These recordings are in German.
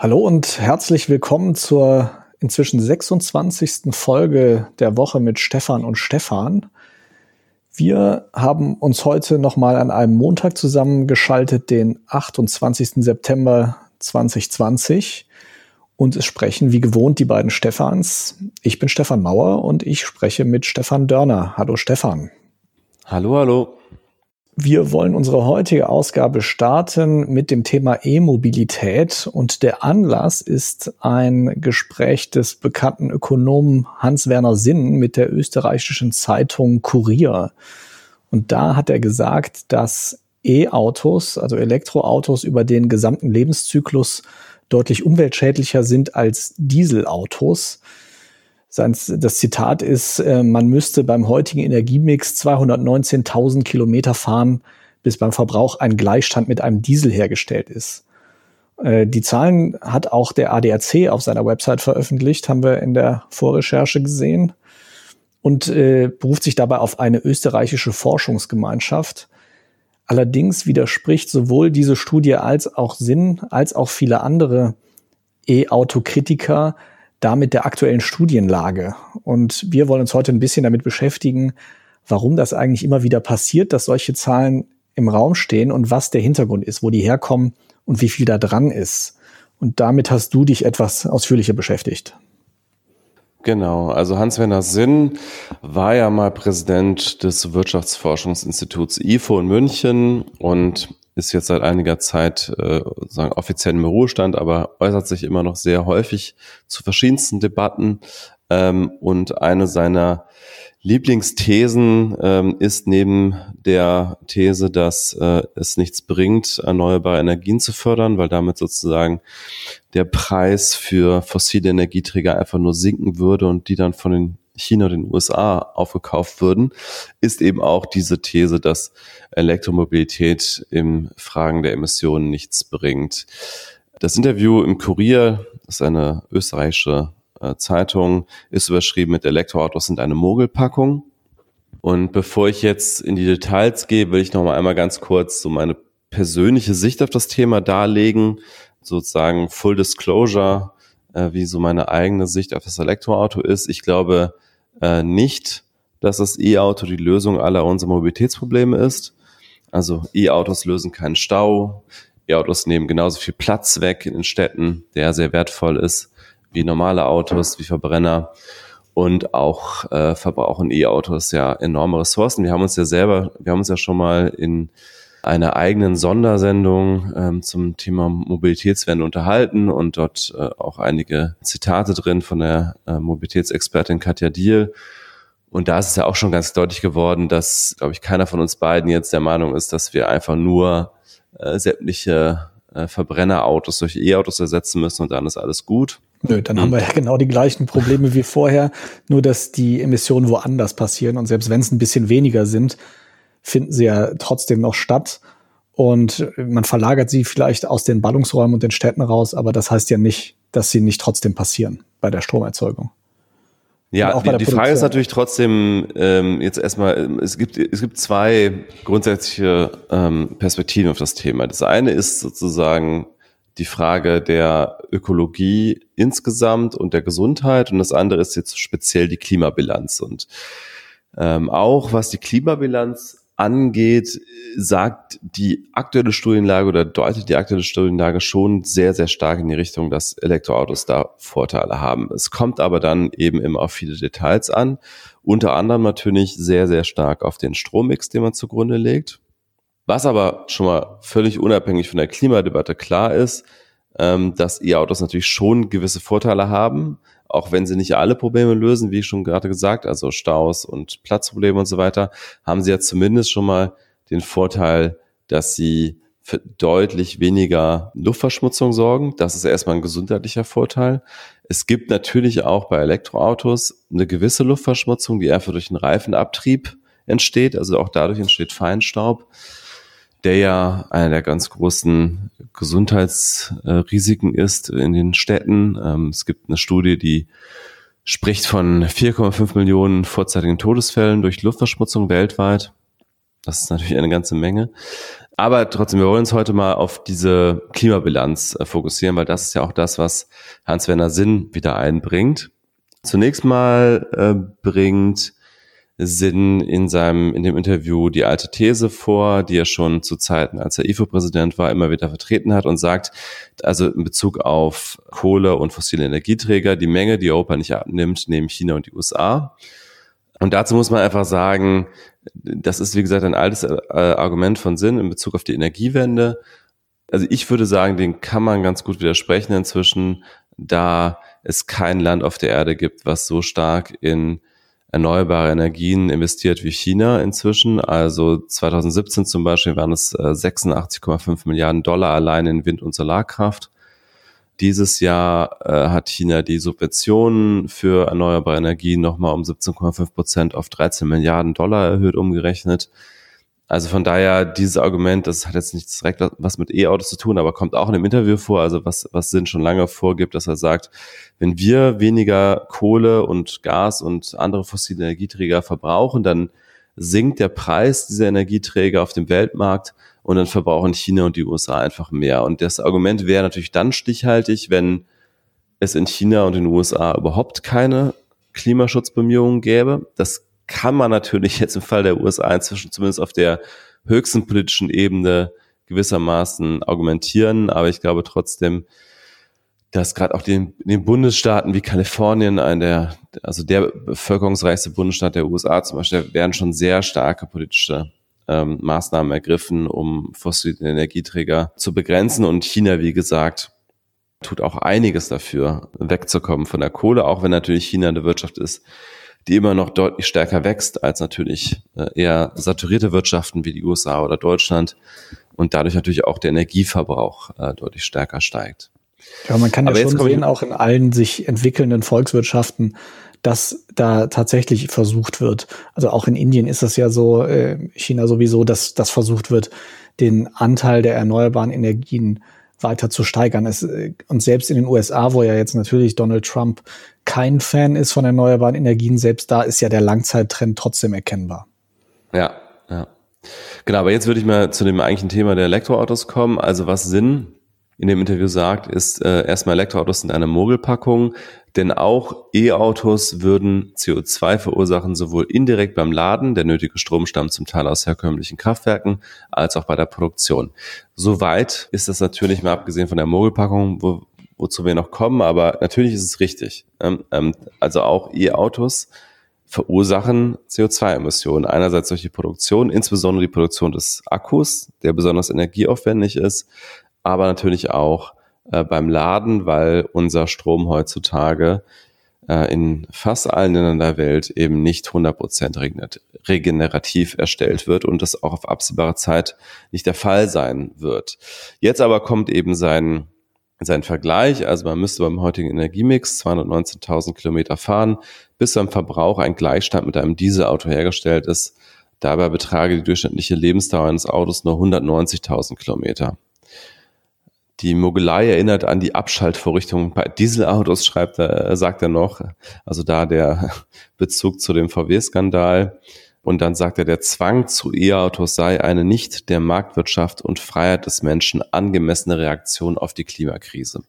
Hallo und herzlich willkommen zur inzwischen 26. Folge der Woche mit Stefan und Stefan. Wir haben uns heute nochmal an einem Montag zusammengeschaltet, den 28. September 2020. Und es sprechen wie gewohnt die beiden Stefans. Ich bin Stefan Mauer und ich spreche mit Stefan Dörner. Hallo Stefan. Hallo, hallo. Wir wollen unsere heutige Ausgabe starten mit dem Thema E-Mobilität und der Anlass ist ein Gespräch des bekannten Ökonomen Hans-Werner Sinn mit der österreichischen Zeitung Kurier. Und da hat er gesagt, dass E-Autos, also Elektroautos über den gesamten Lebenszyklus deutlich umweltschädlicher sind als Dieselautos. Das Zitat ist, äh, man müsste beim heutigen Energiemix 219.000 Kilometer fahren, bis beim Verbrauch ein Gleichstand mit einem Diesel hergestellt ist. Äh, die Zahlen hat auch der ADAC auf seiner Website veröffentlicht, haben wir in der Vorrecherche gesehen und äh, beruft sich dabei auf eine österreichische Forschungsgemeinschaft. Allerdings widerspricht sowohl diese Studie als auch Sinn als auch viele andere E-Auto-Kritiker damit der aktuellen Studienlage. Und wir wollen uns heute ein bisschen damit beschäftigen, warum das eigentlich immer wieder passiert, dass solche Zahlen im Raum stehen und was der Hintergrund ist, wo die herkommen und wie viel da dran ist. Und damit hast du dich etwas ausführlicher beschäftigt. Genau, also Hans-Werner Sinn war ja mal Präsident des Wirtschaftsforschungsinstituts IFO in München und ist jetzt seit einiger Zeit äh, sagen offiziell im Ruhestand, aber äußert sich immer noch sehr häufig zu verschiedensten Debatten. Ähm, und eine seiner Lieblingsthesen ähm, ist neben der These, dass äh, es nichts bringt, erneuerbare Energien zu fördern, weil damit sozusagen der Preis für fossile Energieträger einfach nur sinken würde und die dann von den China und den USA aufgekauft würden, ist eben auch diese These, dass Elektromobilität im Fragen der Emissionen nichts bringt. Das Interview im Kurier, ist eine österreichische Zeitung, ist überschrieben mit Elektroautos sind eine Mogelpackung. Und bevor ich jetzt in die Details gehe, will ich noch mal einmal ganz kurz so meine persönliche Sicht auf das Thema darlegen, sozusagen Full Disclosure, äh, wie so meine eigene Sicht auf das Elektroauto ist. Ich glaube, äh, nicht, dass das E-Auto die Lösung aller unserer Mobilitätsprobleme ist. Also E-Autos lösen keinen Stau. E-Autos nehmen genauso viel Platz weg in den Städten, der sehr wertvoll ist, wie normale Autos, wie Verbrenner. Und auch äh, verbrauchen E-Autos ja enorme Ressourcen. Wir haben uns ja selber, wir haben uns ja schon mal in einer eigenen Sondersendung ähm, zum Thema Mobilitätswende unterhalten und dort äh, auch einige Zitate drin von der äh, Mobilitätsexpertin Katja Diel. Und da ist es ja auch schon ganz deutlich geworden, dass, glaube ich, keiner von uns beiden jetzt der Meinung ist, dass wir einfach nur äh, sämtliche äh, Verbrennerautos durch E-Autos ersetzen müssen und dann ist alles gut. Nö, dann haben wir ja genau die gleichen Probleme wie vorher, nur dass die Emissionen woanders passieren und selbst wenn es ein bisschen weniger sind, finden sie ja trotzdem noch statt. Und man verlagert sie vielleicht aus den Ballungsräumen und den Städten raus, aber das heißt ja nicht, dass sie nicht trotzdem passieren bei der Stromerzeugung. Ja, die, die Frage ist natürlich trotzdem ähm, jetzt erstmal, es gibt, es gibt zwei grundsätzliche ähm, Perspektiven auf das Thema. Das eine ist sozusagen die Frage der Ökologie insgesamt und der Gesundheit und das andere ist jetzt speziell die Klimabilanz. Und ähm, auch was die Klimabilanz angeht, sagt die aktuelle Studienlage oder deutet die aktuelle Studienlage schon sehr, sehr stark in die Richtung, dass Elektroautos da Vorteile haben. Es kommt aber dann eben immer auf viele Details an. Unter anderem natürlich sehr, sehr stark auf den Strommix, den man zugrunde legt. Was aber schon mal völlig unabhängig von der Klimadebatte klar ist, ähm, dass E-Autos natürlich schon gewisse Vorteile haben, auch wenn sie nicht alle Probleme lösen, wie schon gerade gesagt, also Staus und Platzprobleme und so weiter, haben sie ja zumindest schon mal den Vorteil, dass sie für deutlich weniger Luftverschmutzung sorgen. Das ist erstmal ein gesundheitlicher Vorteil. Es gibt natürlich auch bei Elektroautos eine gewisse Luftverschmutzung, die einfach durch den Reifenabtrieb entsteht. Also auch dadurch entsteht Feinstaub der ja einer der ganz großen Gesundheitsrisiken ist in den Städten. Ähm, es gibt eine Studie, die spricht von 4,5 Millionen vorzeitigen Todesfällen durch Luftverschmutzung weltweit. Das ist natürlich eine ganze Menge. Aber trotzdem, wir wollen uns heute mal auf diese Klimabilanz äh, fokussieren, weil das ist ja auch das, was Hans-Werner Sinn wieder einbringt. Zunächst mal äh, bringt Sinn in seinem, in dem Interview die alte These vor, die er schon zu Zeiten, als er IFO-Präsident war, immer wieder vertreten hat und sagt, also in Bezug auf Kohle und fossile Energieträger, die Menge, die Europa nicht abnimmt, nehmen China und die USA. Und dazu muss man einfach sagen, das ist, wie gesagt, ein altes äh, Argument von Sinn in Bezug auf die Energiewende. Also ich würde sagen, den kann man ganz gut widersprechen inzwischen, da es kein Land auf der Erde gibt, was so stark in erneuerbare Energien investiert wie China inzwischen. Also 2017 zum Beispiel waren es 86,5 äh, Milliarden Dollar allein in Wind- und Solarkraft. Dieses Jahr äh, hat China die Subventionen für erneuerbare Energien nochmal um 17,5 Prozent auf 13 Milliarden Dollar erhöht umgerechnet. Also von daher dieses Argument, das hat jetzt nichts direkt was mit E-Autos zu tun, aber kommt auch in dem Interview vor, also was, was Sinn schon lange vorgibt, dass er sagt, wenn wir weniger Kohle und Gas und andere fossile Energieträger verbrauchen, dann sinkt der Preis dieser Energieträger auf dem Weltmarkt und dann verbrauchen China und die USA einfach mehr. Und das Argument wäre natürlich dann stichhaltig, wenn es in China und in den USA überhaupt keine Klimaschutzbemühungen gäbe. Das kann man natürlich jetzt im Fall der USA inzwischen zumindest auf der höchsten politischen Ebene gewissermaßen argumentieren. Aber ich glaube trotzdem, dass gerade auch den, den Bundesstaaten wie Kalifornien, ein der, also der bevölkerungsreichste Bundesstaat der USA zum Beispiel, werden schon sehr starke politische ähm, Maßnahmen ergriffen, um fossile Energieträger zu begrenzen. Und China, wie gesagt, tut auch einiges dafür, wegzukommen von der Kohle, auch wenn natürlich China eine Wirtschaft ist, die immer noch deutlich stärker wächst als natürlich äh, eher saturierte Wirtschaften wie die USA oder Deutschland und dadurch natürlich auch der Energieverbrauch äh, deutlich stärker steigt. Ja, man kann ja schon sehen, auch in allen sich entwickelnden Volkswirtschaften, dass da tatsächlich versucht wird. Also auch in Indien ist es ja so, äh, China sowieso, dass das versucht wird, den Anteil der erneuerbaren Energien weiter zu steigern. Es, äh, und selbst in den USA, wo ja jetzt natürlich Donald Trump kein Fan ist von erneuerbaren Energien, selbst da ist ja der Langzeittrend trotzdem erkennbar. Ja, ja. Genau, aber jetzt würde ich mal zu dem eigentlichen Thema der Elektroautos kommen. Also was Sinn in dem Interview sagt, ist äh, erstmal Elektroautos sind eine Mogelpackung, denn auch E-Autos würden CO2 verursachen, sowohl indirekt beim Laden, der nötige Strom stammt zum Teil aus herkömmlichen Kraftwerken, als auch bei der Produktion. Soweit ist das natürlich mal abgesehen von der Mogelpackung, wo, wozu wir noch kommen, aber natürlich ist es richtig. Ähm, ähm, also auch E-Autos verursachen CO2-Emissionen. Einerseits durch die Produktion, insbesondere die Produktion des Akkus, der besonders energieaufwendig ist, aber natürlich auch äh, beim Laden, weil unser Strom heutzutage äh, in fast allen Ländern der Welt eben nicht 100% regenerativ erstellt wird und das auch auf absehbare Zeit nicht der Fall sein wird. Jetzt aber kommt eben sein sein Vergleich, also man müsste beim heutigen Energiemix 219.000 Kilometer fahren, bis beim Verbrauch ein Gleichstand mit einem Dieselauto hergestellt ist. Dabei betrage die durchschnittliche Lebensdauer eines Autos nur 190.000 Kilometer. Die Mogelei erinnert an die Abschaltvorrichtung bei Dieselautos, schreibt er, sagt er noch. Also da der Bezug zu dem VW-Skandal. Und dann sagt er, der Zwang zu E-Autos sei eine nicht der Marktwirtschaft und Freiheit des Menschen angemessene Reaktion auf die Klimakrise.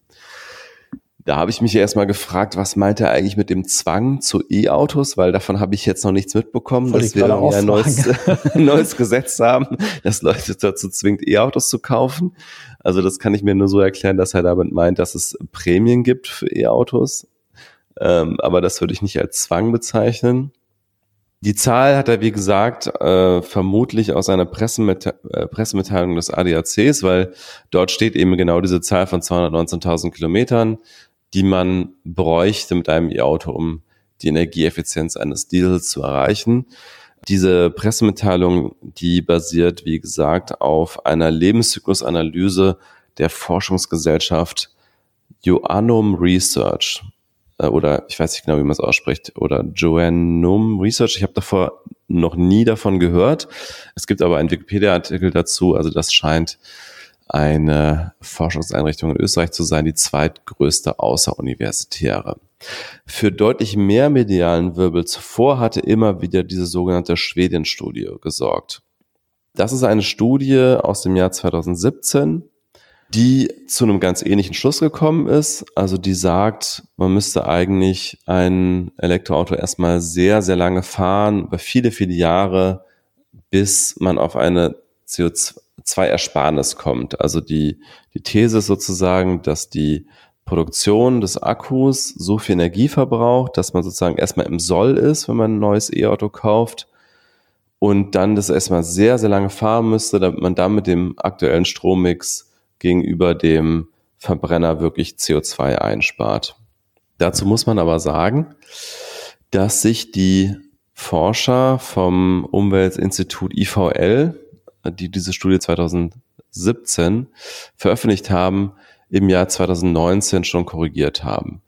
Da habe ich mich erstmal gefragt, was meint er eigentlich mit dem Zwang zu E-Autos, weil davon habe ich jetzt noch nichts mitbekommen, dass wir ein neues, neues Gesetz haben, das Leute dazu zwingt, E-Autos zu kaufen. Also das kann ich mir nur so erklären, dass er damit meint, dass es Prämien gibt für E-Autos. Ähm, aber das würde ich nicht als Zwang bezeichnen. Die Zahl hat er, wie gesagt, äh, vermutlich aus einer Pressemette äh, Pressemitteilung des ADACs, weil dort steht eben genau diese Zahl von 219.000 Kilometern die man bräuchte mit einem E-Auto, um die Energieeffizienz eines Diesels zu erreichen. Diese Pressemitteilung, die basiert, wie gesagt, auf einer Lebenszyklusanalyse der Forschungsgesellschaft Joannum Research äh, oder ich weiß nicht genau, wie man es ausspricht, oder Joannum Research. Ich habe davor noch nie davon gehört. Es gibt aber einen Wikipedia-Artikel dazu, also das scheint eine Forschungseinrichtung in Österreich zu sein, die zweitgrößte außeruniversitäre. Für deutlich mehr medialen Wirbel zuvor hatte immer wieder diese sogenannte Schweden-Studie gesorgt. Das ist eine Studie aus dem Jahr 2017, die zu einem ganz ähnlichen Schluss gekommen ist. Also die sagt, man müsste eigentlich ein Elektroauto erstmal sehr, sehr lange fahren, über viele, viele Jahre, bis man auf eine CO2-Ersparnis kommt. Also die, die These ist sozusagen, dass die Produktion des Akkus so viel Energie verbraucht, dass man sozusagen erstmal im Soll ist, wenn man ein neues E-Auto kauft und dann das erstmal sehr, sehr lange fahren müsste, damit man dann mit dem aktuellen Strommix gegenüber dem Verbrenner wirklich CO2 einspart. Dazu muss man aber sagen, dass sich die Forscher vom Umweltinstitut IVL, die diese Studie 2017 veröffentlicht haben, im Jahr 2019 schon korrigiert haben.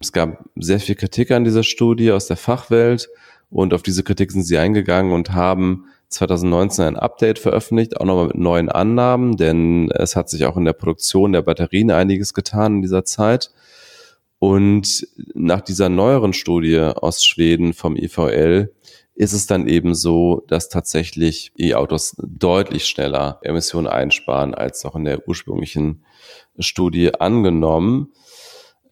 Es gab sehr viel Kritik an dieser Studie aus der Fachwelt und auf diese Kritik sind sie eingegangen und haben 2019 ein Update veröffentlicht, auch nochmal mit neuen Annahmen, denn es hat sich auch in der Produktion der Batterien einiges getan in dieser Zeit. Und nach dieser neueren Studie aus Schweden vom IVL ist es dann eben so, dass tatsächlich E-Autos deutlich schneller Emissionen einsparen als noch in der ursprünglichen Studie angenommen.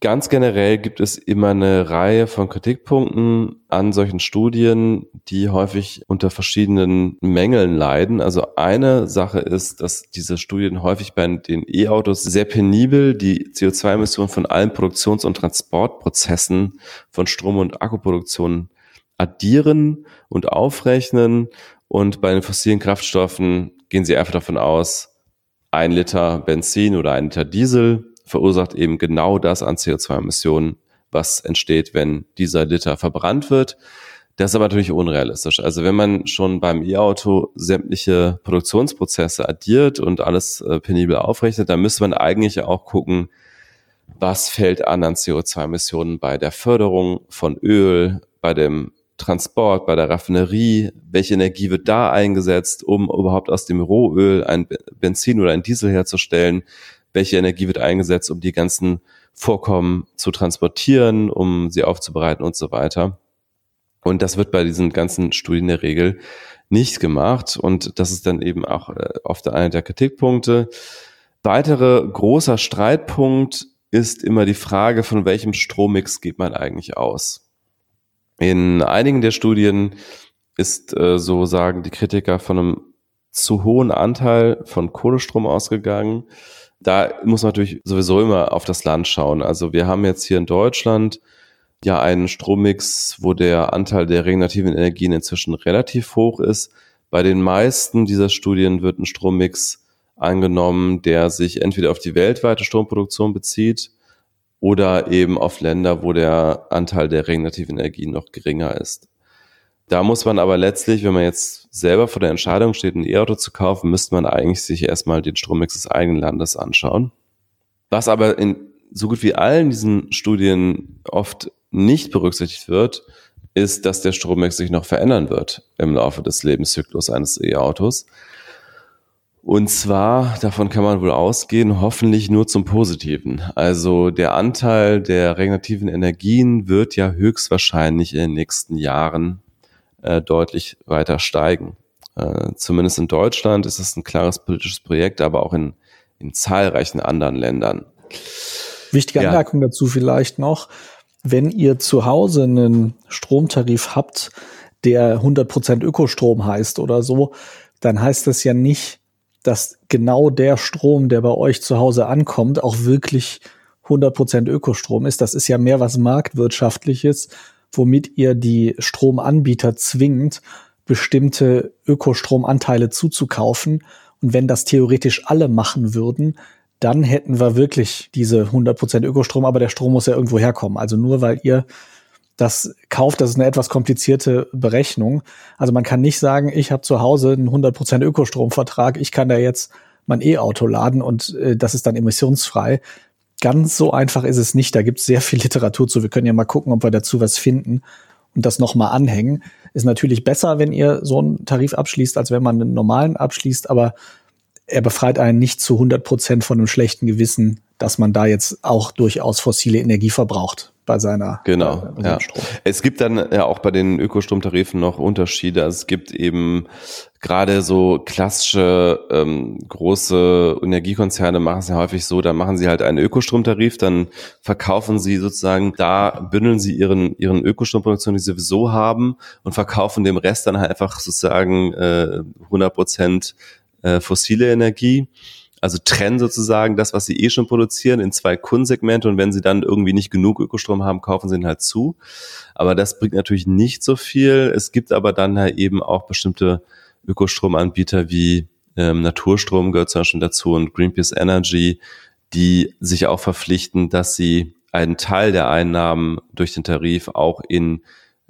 Ganz generell gibt es immer eine Reihe von Kritikpunkten an solchen Studien, die häufig unter verschiedenen Mängeln leiden. Also eine Sache ist, dass diese Studien häufig bei den E-Autos sehr penibel die CO2-Emissionen von allen Produktions- und Transportprozessen von Strom- und Akkuproduktion addieren und aufrechnen. Und bei den fossilen Kraftstoffen gehen sie einfach davon aus, ein Liter Benzin oder ein Liter Diesel verursacht eben genau das an CO2-Emissionen, was entsteht, wenn dieser Liter verbrannt wird. Das ist aber natürlich unrealistisch. Also wenn man schon beim E-Auto sämtliche Produktionsprozesse addiert und alles äh, penibel aufrechnet, dann müsste man eigentlich auch gucken, was fällt an an CO2-Emissionen bei der Förderung von Öl, bei dem Transport, bei der Raffinerie, welche Energie wird da eingesetzt, um überhaupt aus dem Rohöl ein Benzin oder ein Diesel herzustellen, welche Energie wird eingesetzt, um die ganzen Vorkommen zu transportieren, um sie aufzubereiten und so weiter. Und das wird bei diesen ganzen Studien der Regel nicht gemacht. Und das ist dann eben auch äh, oft einer der Kritikpunkte. Weitere großer Streitpunkt ist immer die Frage, von welchem Strommix geht man eigentlich aus? In einigen der Studien ist, äh, so sagen die Kritiker, von einem zu hohen Anteil von Kohlestrom ausgegangen da muss man natürlich sowieso immer auf das Land schauen. Also wir haben jetzt hier in Deutschland ja einen Strommix, wo der Anteil der regenerativen Energien inzwischen relativ hoch ist. Bei den meisten dieser Studien wird ein Strommix angenommen, der sich entweder auf die weltweite Stromproduktion bezieht oder eben auf Länder, wo der Anteil der regenerativen Energien noch geringer ist. Da muss man aber letztlich, wenn man jetzt selber vor der Entscheidung steht, ein E-Auto zu kaufen, müsste man eigentlich sich erstmal den Strommix des eigenen Landes anschauen. Was aber in so gut wie allen diesen Studien oft nicht berücksichtigt wird, ist, dass der Strommix sich noch verändern wird im Laufe des Lebenszyklus eines E-Autos. Und zwar, davon kann man wohl ausgehen, hoffentlich nur zum Positiven. Also der Anteil der regenerativen Energien wird ja höchstwahrscheinlich in den nächsten Jahren äh, deutlich weiter steigen. Äh, zumindest in Deutschland ist es ein klares politisches Projekt, aber auch in, in zahlreichen anderen Ländern. Wichtige Anmerkung ja. dazu vielleicht noch. Wenn ihr zu Hause einen Stromtarif habt, der 100% Ökostrom heißt oder so, dann heißt das ja nicht, dass genau der Strom, der bei euch zu Hause ankommt, auch wirklich 100% Ökostrom ist. Das ist ja mehr was marktwirtschaftliches womit ihr die Stromanbieter zwingt, bestimmte Ökostromanteile zuzukaufen. Und wenn das theoretisch alle machen würden, dann hätten wir wirklich diese 100% Ökostrom, aber der Strom muss ja irgendwo herkommen. Also nur weil ihr das kauft, das ist eine etwas komplizierte Berechnung. Also man kann nicht sagen, ich habe zu Hause einen 100% Ökostromvertrag, ich kann da jetzt mein E-Auto laden und äh, das ist dann emissionsfrei ganz so einfach ist es nicht. Da gibt es sehr viel Literatur zu. Wir können ja mal gucken, ob wir dazu was finden und das nochmal anhängen. Ist natürlich besser, wenn ihr so einen Tarif abschließt, als wenn man einen normalen abschließt, aber er befreit einen nicht zu 100 Prozent von einem schlechten Gewissen, dass man da jetzt auch durchaus fossile Energie verbraucht bei seiner genau bei, ja. Strom. Es gibt dann ja auch bei den Ökostromtarifen noch Unterschiede. Also es gibt eben gerade so klassische ähm, große Energiekonzerne machen es ja häufig so, da machen sie halt einen Ökostromtarif, dann verkaufen sie sozusagen, da bündeln sie ihren ihren Ökostromproduktion, die sie sowieso haben und verkaufen dem Rest dann halt einfach sozusagen äh, 100 Prozent äh, fossile Energie also trennen sozusagen das, was sie eh schon produzieren, in zwei Kundensegmente und wenn sie dann irgendwie nicht genug Ökostrom haben, kaufen sie ihn halt zu. Aber das bringt natürlich nicht so viel. Es gibt aber dann halt eben auch bestimmte Ökostromanbieter wie ähm, Naturstrom gehört zum Beispiel dazu und Greenpeace Energy, die sich auch verpflichten, dass sie einen Teil der Einnahmen durch den Tarif auch in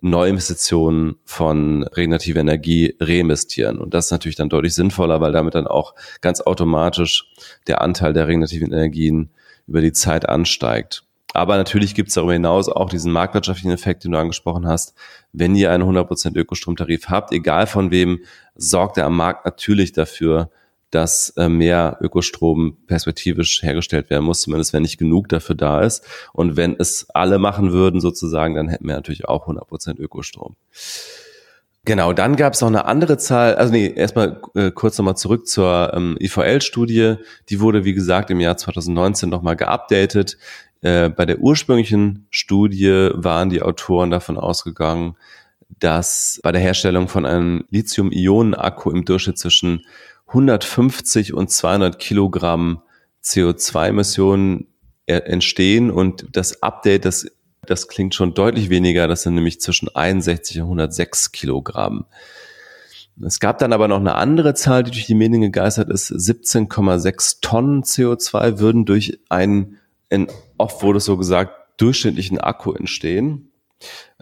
Neuinvestitionen von regenerativer Energie reinvestieren. Und das ist natürlich dann deutlich sinnvoller, weil damit dann auch ganz automatisch der Anteil der regenerativen Energien über die Zeit ansteigt. Aber natürlich gibt es darüber hinaus auch diesen marktwirtschaftlichen Effekt, den du angesprochen hast. Wenn ihr einen 100% Ökostromtarif habt, egal von wem, sorgt er am Markt natürlich dafür, dass äh, mehr Ökostrom perspektivisch hergestellt werden muss, zumindest wenn nicht genug dafür da ist. Und wenn es alle machen würden sozusagen, dann hätten wir natürlich auch 100% Ökostrom. Genau, dann gab es noch eine andere Zahl, also nee, erstmal äh, kurz nochmal zurück zur ähm, IVL-Studie. Die wurde, wie gesagt, im Jahr 2019 nochmal geupdatet. Äh, bei der ursprünglichen Studie waren die Autoren davon ausgegangen, dass bei der Herstellung von einem Lithium-Ionen-Akku im Durchschnitt zwischen 150 und 200 Kilogramm CO2-Emissionen entstehen und das Update, das, das klingt schon deutlich weniger, das sind nämlich zwischen 61 und 106 Kilogramm. Es gab dann aber noch eine andere Zahl, die durch die Medien gegeistert ist. 17,6 Tonnen CO2 würden durch einen, in, oft wurde es so gesagt, durchschnittlichen Akku entstehen.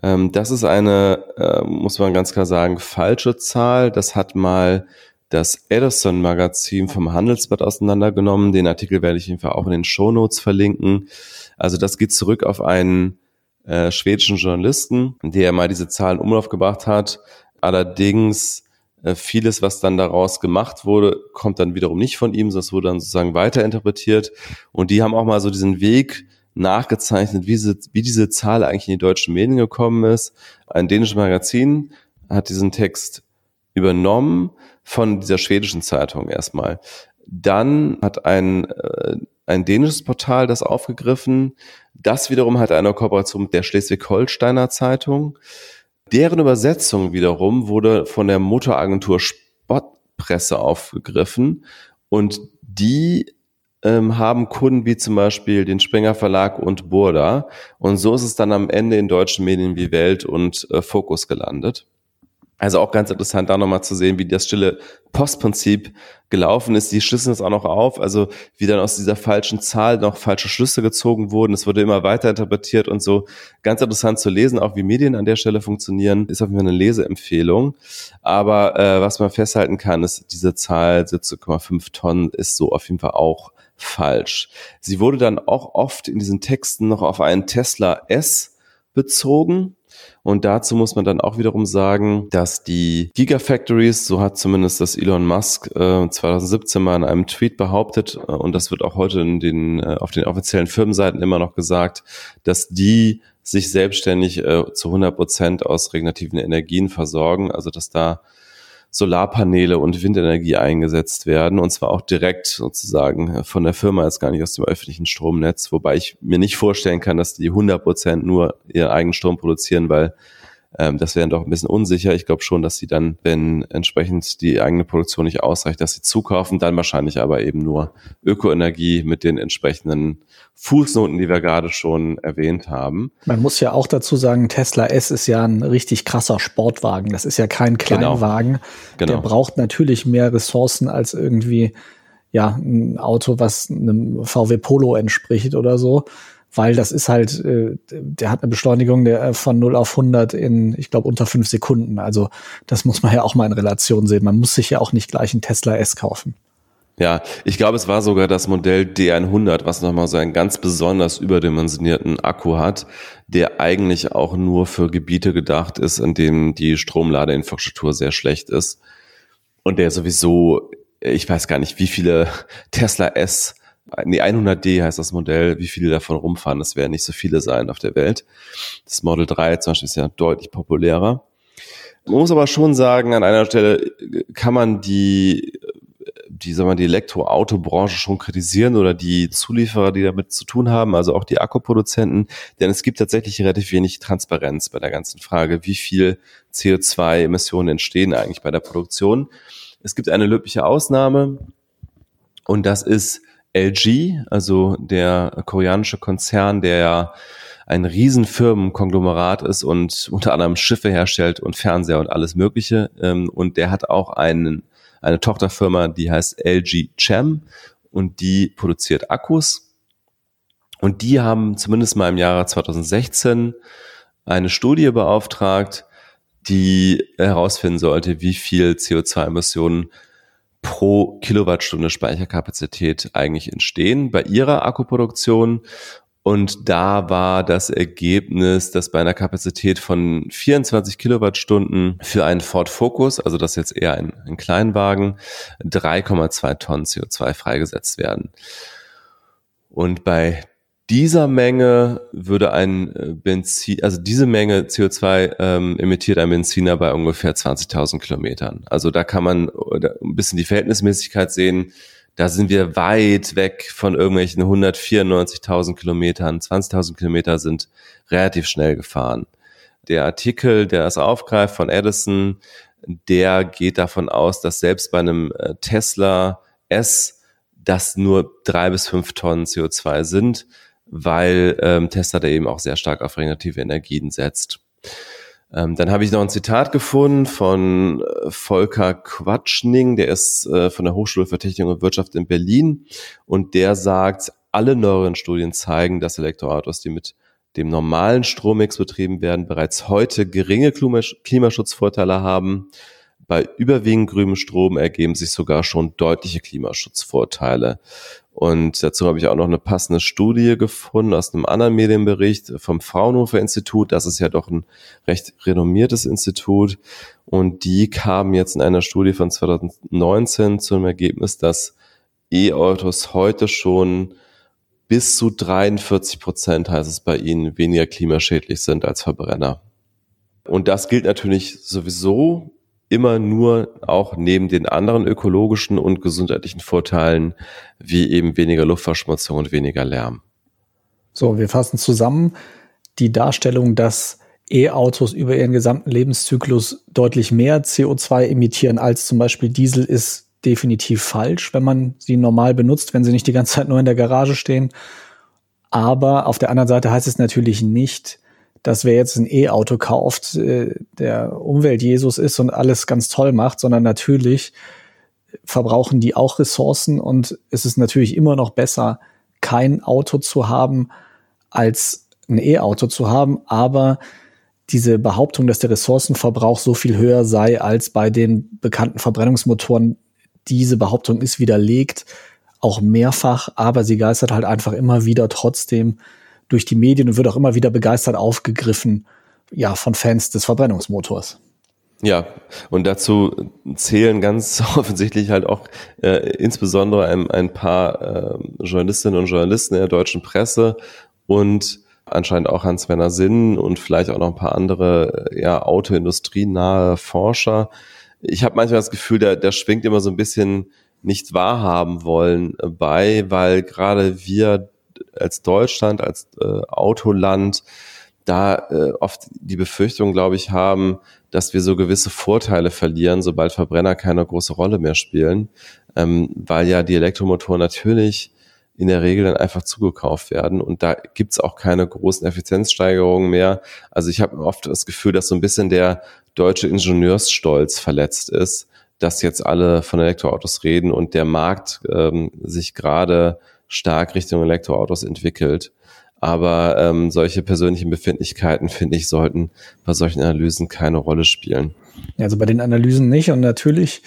Ähm, das ist eine, äh, muss man ganz klar sagen, falsche Zahl. Das hat mal das Edison-Magazin vom Handelsblatt auseinandergenommen. Den Artikel werde ich jedenfalls auch in den Shownotes verlinken. Also das geht zurück auf einen äh, schwedischen Journalisten, der mal diese Zahlen Umlauf gebracht hat. Allerdings äh, vieles, was dann daraus gemacht wurde, kommt dann wiederum nicht von ihm, sondern wurde dann sozusagen weiterinterpretiert. Und die haben auch mal so diesen Weg nachgezeichnet, wie, sie, wie diese Zahl eigentlich in die deutschen Medien gekommen ist. Ein dänisches Magazin hat diesen Text übernommen von dieser schwedischen Zeitung erstmal. Dann hat ein, äh, ein dänisches Portal das aufgegriffen. Das wiederum hat eine Kooperation mit der Schleswig-Holsteiner Zeitung. Deren Übersetzung wiederum wurde von der Motoragentur Sportpresse aufgegriffen und die ähm, haben Kunden wie zum Beispiel den Springer Verlag und Burda. Und so ist es dann am Ende in deutschen Medien wie Welt und äh, Fokus gelandet. Also auch ganz interessant, da nochmal zu sehen, wie das stille Postprinzip gelaufen ist. Die schlüsseln es auch noch auf, also wie dann aus dieser falschen Zahl noch falsche Schlüsse gezogen wurden. Es wurde immer weiter interpretiert und so. Ganz interessant zu lesen, auch wie Medien an der Stelle funktionieren, ist auf jeden Fall eine Leseempfehlung. Aber äh, was man festhalten kann, ist, diese Zahl 17,5 Tonnen ist so auf jeden Fall auch falsch. Sie wurde dann auch oft in diesen Texten noch auf einen Tesla S bezogen und dazu muss man dann auch wiederum sagen, dass die Gigafactories, so hat zumindest das Elon Musk äh, 2017 mal in einem Tweet behauptet, äh, und das wird auch heute in den, äh, auf den offiziellen Firmenseiten immer noch gesagt, dass die sich selbstständig äh, zu 100 Prozent aus regenerativen Energien versorgen, also dass da Solarpaneele und Windenergie eingesetzt werden. Und zwar auch direkt sozusagen von der Firma, jetzt gar nicht aus dem öffentlichen Stromnetz, wobei ich mir nicht vorstellen kann, dass die 100 Prozent nur ihren eigenen Strom produzieren, weil ähm, das wäre doch ein bisschen unsicher. Ich glaube schon, dass sie dann, wenn entsprechend die eigene Produktion nicht ausreicht, dass sie zukaufen, dann wahrscheinlich aber eben nur Ökoenergie mit den entsprechenden Fußnoten, die wir gerade schon erwähnt haben. Man muss ja auch dazu sagen, Tesla S ist ja ein richtig krasser Sportwagen. Das ist ja kein genau. Kleinwagen. Genau. Genau. Der braucht natürlich mehr Ressourcen als irgendwie ja ein Auto, was einem VW Polo entspricht oder so weil das ist halt, äh, der hat eine Beschleunigung der, äh, von 0 auf 100 in, ich glaube, unter fünf Sekunden. Also das muss man ja auch mal in Relation sehen. Man muss sich ja auch nicht gleich einen Tesla S kaufen. Ja, ich glaube, es war sogar das Modell D100, was nochmal so einen ganz besonders überdimensionierten Akku hat, der eigentlich auch nur für Gebiete gedacht ist, in denen die Stromladeinfrastruktur sehr schlecht ist und der sowieso ich weiß gar nicht, wie viele Tesla S, nee, 100D heißt das Modell, wie viele davon rumfahren. Das werden nicht so viele sein auf der Welt. Das Model 3 zum Beispiel ist ja deutlich populärer. Man muss aber schon sagen, an einer Stelle kann man die die, sagen wir, die Elektroautobranche schon kritisieren oder die Zulieferer, die damit zu tun haben, also auch die Akkuproduzenten, denn es gibt tatsächlich relativ wenig Transparenz bei der ganzen Frage, wie viel CO2-Emissionen entstehen eigentlich bei der Produktion. Es gibt eine löbliche Ausnahme und das ist LG, also der koreanische Konzern, der ja ein Riesenfirmenkonglomerat ist und unter anderem Schiffe herstellt und Fernseher und alles Mögliche. Ähm, und der hat auch einen eine Tochterfirma, die heißt LG Chem und die produziert Akkus. Und die haben zumindest mal im Jahre 2016 eine Studie beauftragt, die herausfinden sollte, wie viel CO2-Emissionen pro Kilowattstunde Speicherkapazität eigentlich entstehen bei ihrer Akkuproduktion und da war das Ergebnis, dass bei einer Kapazität von 24 Kilowattstunden für einen Ford Focus, also das ist jetzt eher ein, ein Kleinwagen, 3,2 Tonnen CO2 freigesetzt werden. Und bei dieser Menge würde ein äh, Benzin, also diese Menge CO2 ähm, emittiert ein Benziner bei ungefähr 20.000 Kilometern. Also da kann man ein bisschen die Verhältnismäßigkeit sehen da sind wir weit weg von irgendwelchen 194.000 Kilometern. 20.000 Kilometer sind relativ schnell gefahren. Der Artikel, der das aufgreift von Edison, der geht davon aus, dass selbst bei einem äh, Tesla S das nur drei bis fünf Tonnen CO2 sind, weil ähm, Tesla da eben auch sehr stark auf regenerative Energien setzt. Ähm, dann habe ich noch ein Zitat gefunden von äh, Volker Quatschning, der ist äh, von der Hochschule für Technik und Wirtschaft in Berlin und der sagt, alle neueren Studien zeigen, dass Elektroautos, die mit dem normalen Strommix betrieben werden, bereits heute geringe Klimaschutzvorteile haben. Bei überwiegend grünem Strom ergeben sich sogar schon deutliche Klimaschutzvorteile. Und dazu habe ich auch noch eine passende Studie gefunden aus einem anderen Medienbericht vom Fraunhofer Institut. Das ist ja doch ein recht renommiertes Institut. Und die kamen jetzt in einer Studie von 2019 zum Ergebnis, dass E-Autos heute schon bis zu 43 Prozent, heißt es bei ihnen, weniger klimaschädlich sind als Verbrenner. Und das gilt natürlich sowieso immer nur auch neben den anderen ökologischen und gesundheitlichen Vorteilen wie eben weniger Luftverschmutzung und weniger Lärm. So, wir fassen zusammen die Darstellung, dass E-Autos über ihren gesamten Lebenszyklus deutlich mehr CO2 emittieren als zum Beispiel Diesel ist definitiv falsch, wenn man sie normal benutzt, wenn sie nicht die ganze Zeit nur in der Garage stehen. Aber auf der anderen Seite heißt es natürlich nicht, dass wer jetzt ein E-Auto kauft, äh, der Umwelt-Jesus ist und alles ganz toll macht, sondern natürlich verbrauchen die auch Ressourcen und es ist natürlich immer noch besser, kein Auto zu haben, als ein E-Auto zu haben. Aber diese Behauptung, dass der Ressourcenverbrauch so viel höher sei als bei den bekannten Verbrennungsmotoren, diese Behauptung ist widerlegt, auch mehrfach, aber sie geistert halt einfach immer wieder trotzdem durch die Medien und wird auch immer wieder begeistert aufgegriffen, ja, von Fans des Verbrennungsmotors. Ja, und dazu zählen ganz offensichtlich halt auch äh, insbesondere ein, ein paar äh, Journalistinnen und Journalisten in der deutschen Presse und anscheinend auch Hans-Werner Sinn und vielleicht auch noch ein paar andere ja, autoindustrienahe Forscher. Ich habe manchmal das Gefühl, der, der schwingt immer so ein bisschen nicht wahrhaben wollen bei, weil gerade wir als Deutschland, als äh, Autoland da äh, oft die Befürchtung, glaube ich, haben, dass wir so gewisse Vorteile verlieren, sobald Verbrenner keine große Rolle mehr spielen, ähm, weil ja die Elektromotoren natürlich in der Regel dann einfach zugekauft werden und da gibt's auch keine großen Effizienzsteigerungen mehr. Also ich habe oft das Gefühl, dass so ein bisschen der deutsche Ingenieursstolz verletzt ist, dass jetzt alle von Elektroautos reden und der Markt ähm, sich gerade stark Richtung Elektroautos entwickelt. Aber ähm, solche persönlichen Befindlichkeiten, finde ich, sollten bei solchen Analysen keine Rolle spielen. Also bei den Analysen nicht. Und natürlich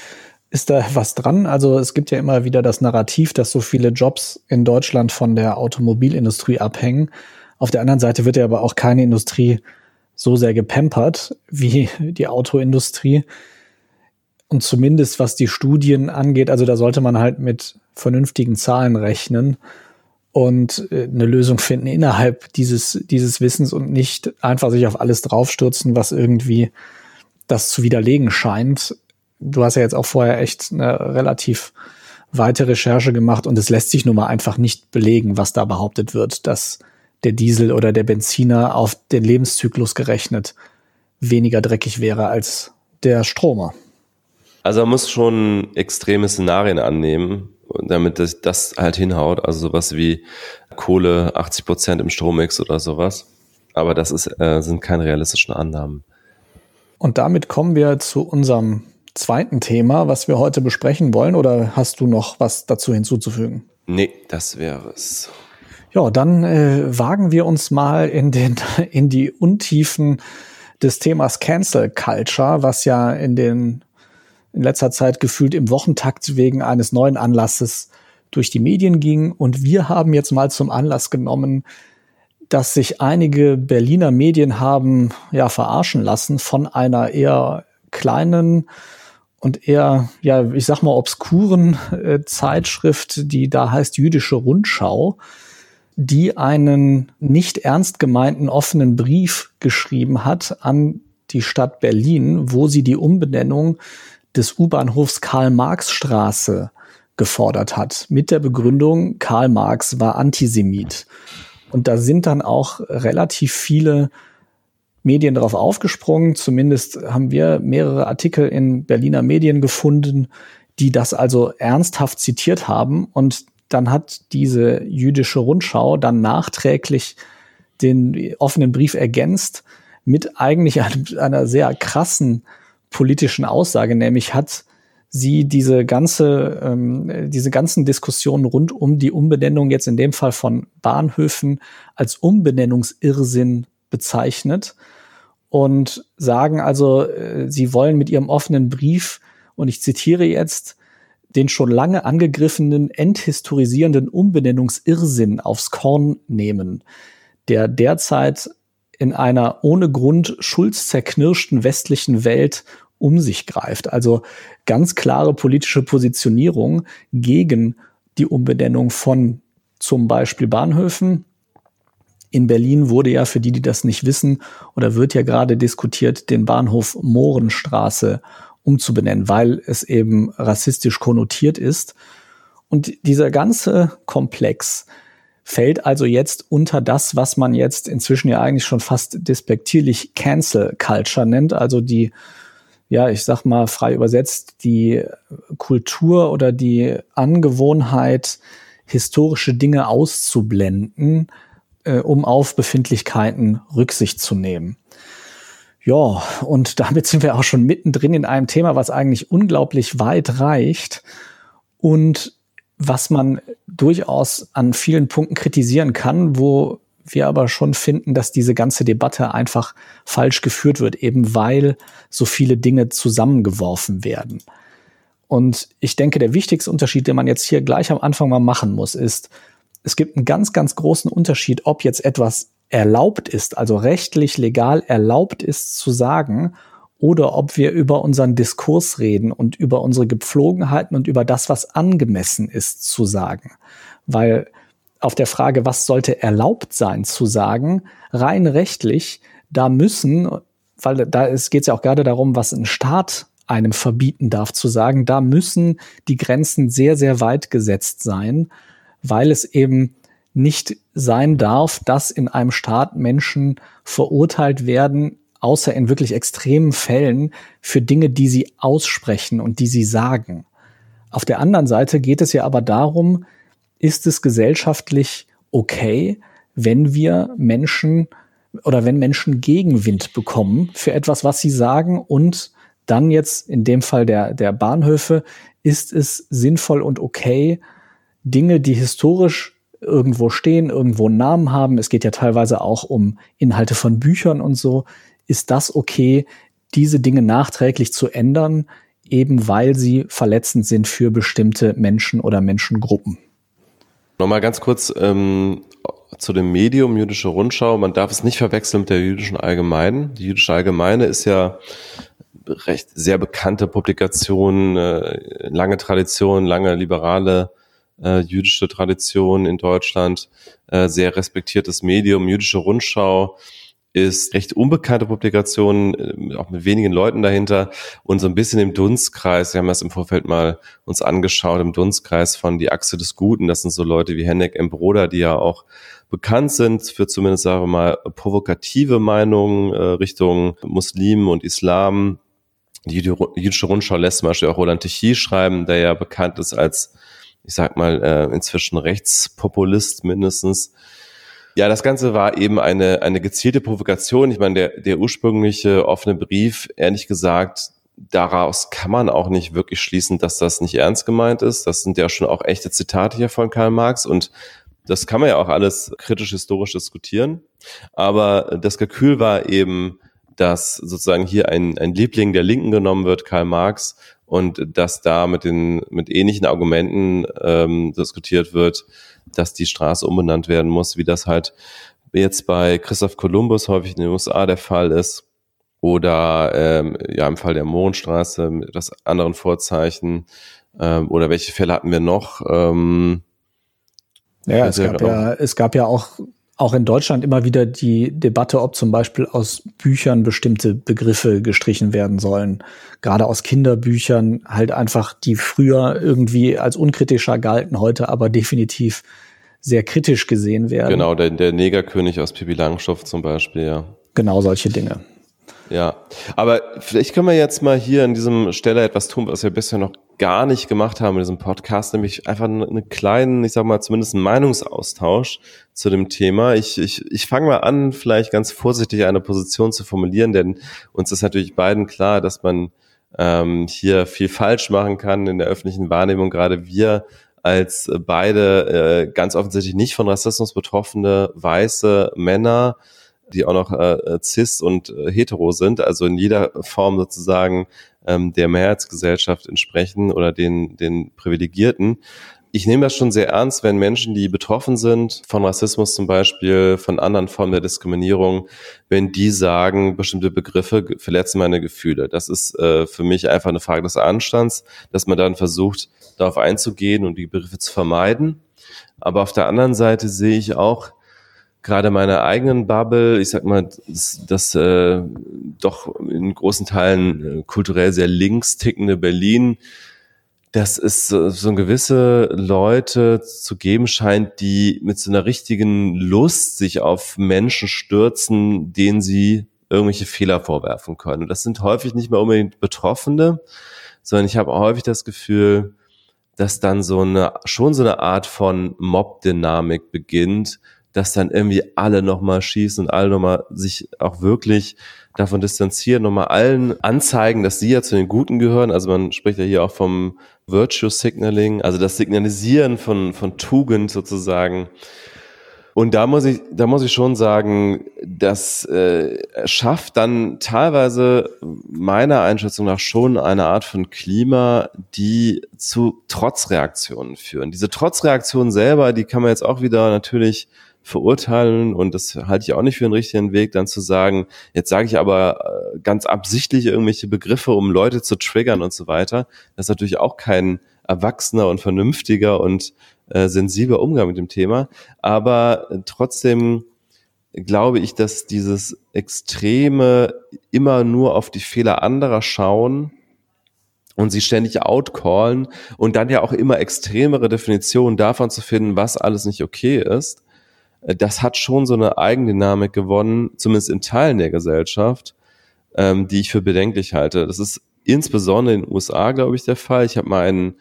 ist da was dran. Also es gibt ja immer wieder das Narrativ, dass so viele Jobs in Deutschland von der Automobilindustrie abhängen. Auf der anderen Seite wird ja aber auch keine Industrie so sehr gepampert wie die Autoindustrie. Und zumindest was die Studien angeht, also da sollte man halt mit vernünftigen Zahlen rechnen und äh, eine Lösung finden innerhalb dieses, dieses Wissens und nicht einfach sich auf alles draufstürzen, was irgendwie das zu widerlegen scheint. Du hast ja jetzt auch vorher echt eine relativ weite Recherche gemacht und es lässt sich nun mal einfach nicht belegen, was da behauptet wird, dass der Diesel oder der Benziner auf den Lebenszyklus gerechnet weniger dreckig wäre als der Stromer. Also man muss schon extreme Szenarien annehmen, damit das, das halt hinhaut. Also sowas wie Kohle 80 Prozent im Strommix oder sowas. Aber das ist, äh, sind keine realistischen Annahmen. Und damit kommen wir zu unserem zweiten Thema, was wir heute besprechen wollen. Oder hast du noch was dazu hinzuzufügen? Nee, das wäre es. Ja, dann äh, wagen wir uns mal in, den, in die Untiefen des Themas Cancel Culture, was ja in den in letzter Zeit gefühlt im Wochentakt wegen eines neuen Anlasses durch die Medien ging. Und wir haben jetzt mal zum Anlass genommen, dass sich einige Berliner Medien haben ja verarschen lassen von einer eher kleinen und eher, ja, ich sag mal, obskuren äh, Zeitschrift, die da heißt Jüdische Rundschau, die einen nicht ernst gemeinten offenen Brief geschrieben hat an die Stadt Berlin, wo sie die Umbenennung des U-Bahnhofs Karl-Marx-Straße gefordert hat, mit der Begründung, Karl Marx war Antisemit. Und da sind dann auch relativ viele Medien darauf aufgesprungen. Zumindest haben wir mehrere Artikel in Berliner Medien gefunden, die das also ernsthaft zitiert haben. Und dann hat diese jüdische Rundschau dann nachträglich den offenen Brief ergänzt mit eigentlich einer sehr krassen politischen Aussage, nämlich hat sie diese ganze, ähm, diese ganzen Diskussionen rund um die Umbenennung jetzt in dem Fall von Bahnhöfen als Umbenennungsirrsinn bezeichnet und sagen also, äh, sie wollen mit ihrem offenen Brief, und ich zitiere jetzt, den schon lange angegriffenen, enthistorisierenden Umbenennungsirrsinn aufs Korn nehmen, der derzeit in einer ohne Grund schuldzerknirschten westlichen Welt um sich greift. Also ganz klare politische Positionierung gegen die Umbenennung von zum Beispiel Bahnhöfen. In Berlin wurde ja, für die, die das nicht wissen, oder wird ja gerade diskutiert, den Bahnhof Mohrenstraße umzubenennen, weil es eben rassistisch konnotiert ist. Und dieser ganze Komplex fällt also jetzt unter das, was man jetzt inzwischen ja eigentlich schon fast despektierlich Cancel Culture nennt, also die ja, ich sag mal frei übersetzt, die Kultur oder die Angewohnheit, historische Dinge auszublenden, äh, um auf Befindlichkeiten Rücksicht zu nehmen. Ja, und damit sind wir auch schon mittendrin in einem Thema, was eigentlich unglaublich weit reicht und was man durchaus an vielen Punkten kritisieren kann, wo wir aber schon finden, dass diese ganze Debatte einfach falsch geführt wird, eben weil so viele Dinge zusammengeworfen werden. Und ich denke, der wichtigste Unterschied, den man jetzt hier gleich am Anfang mal machen muss, ist, es gibt einen ganz, ganz großen Unterschied, ob jetzt etwas erlaubt ist, also rechtlich legal erlaubt ist zu sagen, oder ob wir über unseren Diskurs reden und über unsere Gepflogenheiten und über das, was angemessen ist, zu sagen. Weil auf der Frage, was sollte erlaubt sein zu sagen, rein rechtlich, da müssen, weil da geht es ja auch gerade darum, was ein Staat einem verbieten darf zu sagen, da müssen die Grenzen sehr, sehr weit gesetzt sein, weil es eben nicht sein darf, dass in einem Staat Menschen verurteilt werden, außer in wirklich extremen Fällen, für Dinge, die sie aussprechen und die sie sagen. Auf der anderen Seite geht es ja aber darum, ist es gesellschaftlich okay, wenn wir Menschen oder wenn Menschen Gegenwind bekommen für etwas, was sie sagen und dann jetzt in dem Fall der, der Bahnhöfe, ist es sinnvoll und okay, Dinge, die historisch irgendwo stehen, irgendwo einen Namen haben, es geht ja teilweise auch um Inhalte von Büchern und so, ist das okay, diese Dinge nachträglich zu ändern, eben weil sie verletzend sind für bestimmte Menschen oder Menschengruppen. Nochmal ganz kurz ähm, zu dem Medium Jüdische Rundschau. Man darf es nicht verwechseln mit der Jüdischen Allgemeinen. Die Jüdische Allgemeine ist ja recht sehr bekannte Publikation, äh, lange Tradition, lange liberale äh, jüdische Tradition in Deutschland, äh, sehr respektiertes Medium, jüdische Rundschau ist recht unbekannte Publikation, äh, auch mit wenigen Leuten dahinter und so ein bisschen im Dunstkreis. Wir haben das im Vorfeld mal uns angeschaut, im Dunstkreis von Die Achse des Guten. Das sind so Leute wie Hennek M. Broder, die ja auch bekannt sind für zumindest, sagen wir mal, provokative Meinungen äh, Richtung Muslimen und Islam. Die jüdische Rundschau lässt zum Beispiel auch Roland Tichy schreiben, der ja bekannt ist als, ich sag mal, äh, inzwischen Rechtspopulist mindestens. Ja, das Ganze war eben eine, eine gezielte Provokation. Ich meine, der, der ursprüngliche offene Brief, ehrlich gesagt, daraus kann man auch nicht wirklich schließen, dass das nicht ernst gemeint ist. Das sind ja schon auch echte Zitate hier von Karl Marx und das kann man ja auch alles kritisch historisch diskutieren. Aber das Kalkül war eben, dass sozusagen hier ein, ein Liebling der Linken genommen wird, Karl Marx, und dass da mit den mit ähnlichen Argumenten ähm, diskutiert wird, dass die Straße umbenannt werden muss, wie das halt jetzt bei Christoph Kolumbus häufig in den USA der Fall ist. Oder ähm, ja im Fall der Mohrenstraße mit das anderen Vorzeichen. Ähm, oder welche Fälle hatten wir noch? Ähm, ja, es gab ja, es gab ja auch, auch in Deutschland immer wieder die Debatte, ob zum Beispiel aus Büchern bestimmte Begriffe gestrichen werden sollen. Gerade aus Kinderbüchern halt einfach, die früher irgendwie als unkritischer galten, heute aber definitiv sehr kritisch gesehen werden. Genau, der, der Negerkönig aus Pippi Langstoff zum Beispiel, ja. Genau solche Dinge. Ja, aber vielleicht können wir jetzt mal hier an diesem Stelle etwas tun, was wir bisher noch gar nicht gemacht haben in diesem Podcast, nämlich einfach einen kleinen, ich sag mal, zumindest einen Meinungsaustausch zu dem Thema. Ich, ich, ich fange mal an, vielleicht ganz vorsichtig eine Position zu formulieren, denn uns ist natürlich beiden klar, dass man ähm, hier viel falsch machen kann in der öffentlichen Wahrnehmung. Gerade wir als beide äh, ganz offensichtlich nicht von Rassismus betroffene weiße Männer die auch noch äh, cis und äh, hetero sind, also in jeder Form sozusagen ähm, der Mehrheitsgesellschaft entsprechen oder den, den Privilegierten. Ich nehme das schon sehr ernst, wenn Menschen, die betroffen sind von Rassismus zum Beispiel, von anderen Formen der Diskriminierung, wenn die sagen, bestimmte Begriffe verletzen meine Gefühle. Das ist äh, für mich einfach eine Frage des Anstands, dass man dann versucht, darauf einzugehen und die Begriffe zu vermeiden. Aber auf der anderen Seite sehe ich auch, gerade meiner eigenen Bubble, ich sag mal, das, das äh, doch in großen Teilen äh, kulturell sehr links tickende Berlin, dass es so, so gewisse Leute zu geben scheint, die mit so einer richtigen Lust sich auf Menschen stürzen, denen sie irgendwelche Fehler vorwerfen können. Und das sind häufig nicht mehr unbedingt Betroffene, sondern ich habe häufig das Gefühl, dass dann so eine, schon so eine Art von Mob-Dynamik beginnt, dass dann irgendwie alle nochmal schießen und alle nochmal sich auch wirklich davon distanzieren, nochmal allen anzeigen, dass sie ja zu den Guten gehören. Also man spricht ja hier auch vom Virtue Signaling, also das Signalisieren von, von Tugend sozusagen. Und da muss ich, da muss ich schon sagen, das äh, schafft dann teilweise meiner Einschätzung nach schon eine Art von Klima, die zu Trotzreaktionen führen. Diese Trotzreaktionen selber, die kann man jetzt auch wieder natürlich verurteilen und das halte ich auch nicht für einen richtigen Weg, dann zu sagen, jetzt sage ich aber äh, ganz absichtlich irgendwelche Begriffe, um Leute zu triggern und so weiter. Das ist natürlich auch kein erwachsener und vernünftiger und äh, sensibler Umgang mit dem Thema. Aber trotzdem glaube ich, dass dieses extreme immer nur auf die Fehler anderer schauen und sie ständig outcallen und dann ja auch immer extremere Definitionen davon zu finden, was alles nicht okay ist, äh, das hat schon so eine Eigendynamik gewonnen, zumindest in Teilen der Gesellschaft, ähm, die ich für bedenklich halte. Das ist insbesondere in den USA, glaube ich, der Fall. Ich habe mal einen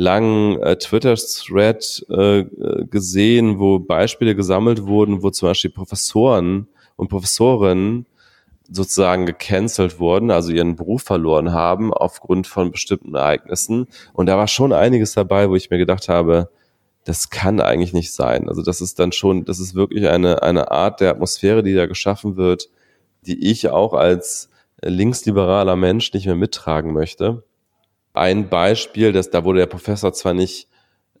langen äh, Twitter-Thread äh, gesehen, wo Beispiele gesammelt wurden, wo zum Beispiel Professoren und Professorinnen sozusagen gecancelt wurden, also ihren Beruf verloren haben aufgrund von bestimmten Ereignissen. Und da war schon einiges dabei, wo ich mir gedacht habe, das kann eigentlich nicht sein. Also das ist dann schon, das ist wirklich eine, eine Art der Atmosphäre, die da geschaffen wird, die ich auch als linksliberaler Mensch nicht mehr mittragen möchte. Ein Beispiel, dass da wurde der Professor zwar nicht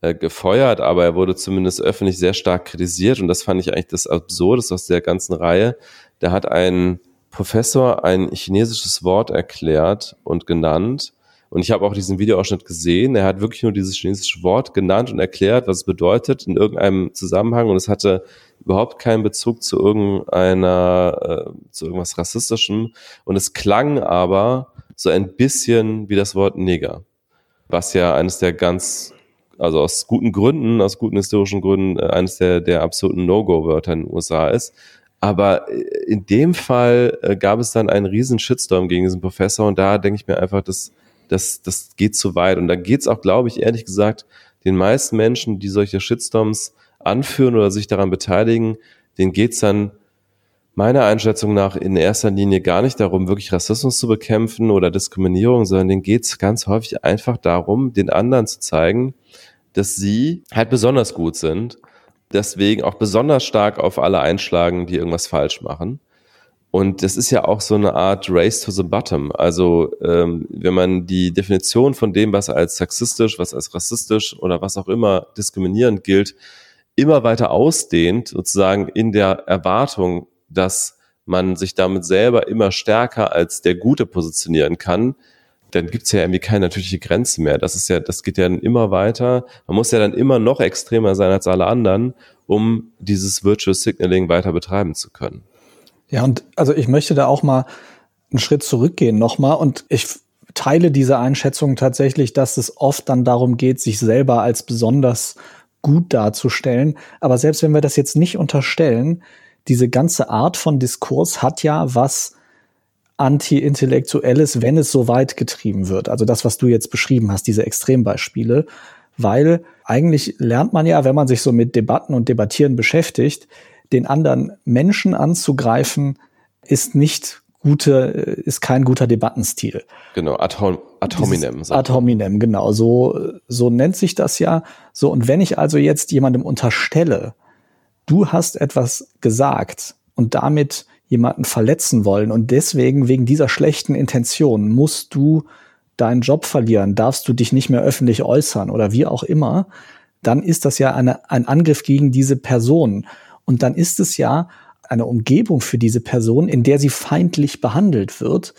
äh, gefeuert, aber er wurde zumindest öffentlich sehr stark kritisiert und das fand ich eigentlich das Absurdes aus der ganzen Reihe. Da hat ein Professor ein chinesisches Wort erklärt und genannt. Und ich habe auch diesen Videoausschnitt gesehen. Er hat wirklich nur dieses chinesische Wort genannt und erklärt, was es bedeutet in irgendeinem Zusammenhang. Und es hatte überhaupt keinen Bezug zu irgendeiner, äh, zu irgendwas Rassistischem. Und es klang aber so ein bisschen wie das Wort Neger. Was ja eines der ganz also aus guten Gründen, aus guten historischen Gründen, äh, eines der, der absoluten No-Go-Wörter in den USA ist. Aber äh, in dem Fall äh, gab es dann einen riesen Shitstorm gegen diesen Professor und da denke ich mir einfach, das, das, das geht zu weit. Und da geht es auch, glaube ich, ehrlich gesagt, den meisten Menschen, die solche Shitstorms anführen oder sich daran beteiligen, denen geht es dann meiner Einschätzung nach in erster Linie gar nicht darum, wirklich Rassismus zu bekämpfen oder Diskriminierung, sondern denen geht es ganz häufig einfach darum, den anderen zu zeigen, dass sie halt besonders gut sind, deswegen auch besonders stark auf alle einschlagen, die irgendwas falsch machen. Und das ist ja auch so eine Art Race to the Bottom. Also ähm, wenn man die Definition von dem, was als sexistisch, was als rassistisch oder was auch immer diskriminierend gilt, immer weiter ausdehnt, sozusagen in der Erwartung, dass man sich damit selber immer stärker als der Gute positionieren kann, dann gibt's ja irgendwie keine natürliche Grenze mehr. Das ist ja, das geht ja dann immer weiter. Man muss ja dann immer noch extremer sein als alle anderen, um dieses Virtual Signaling weiter betreiben zu können. Ja, und also ich möchte da auch mal einen Schritt zurückgehen nochmal und ich teile diese Einschätzung tatsächlich, dass es oft dann darum geht, sich selber als besonders gut darzustellen. Aber selbst wenn wir das jetzt nicht unterstellen, diese ganze Art von Diskurs hat ja was anti-intellektuelles, wenn es so weit getrieben wird. Also das, was du jetzt beschrieben hast, diese Extrembeispiele, weil eigentlich lernt man ja, wenn man sich so mit Debatten und Debattieren beschäftigt, den anderen Menschen anzugreifen, ist nicht gute, ist kein guter Debattenstil. Genau, ad, hom ad hominem. Ad hominem, genau. So, so nennt sich das ja. So, und wenn ich also jetzt jemandem unterstelle, du hast etwas gesagt und damit jemanden verletzen wollen und deswegen wegen dieser schlechten Intention musst du deinen Job verlieren, darfst du dich nicht mehr öffentlich äußern oder wie auch immer, dann ist das ja eine, ein Angriff gegen diese Person. Und dann ist es ja eine Umgebung für diese Person, in der sie feindlich behandelt wird,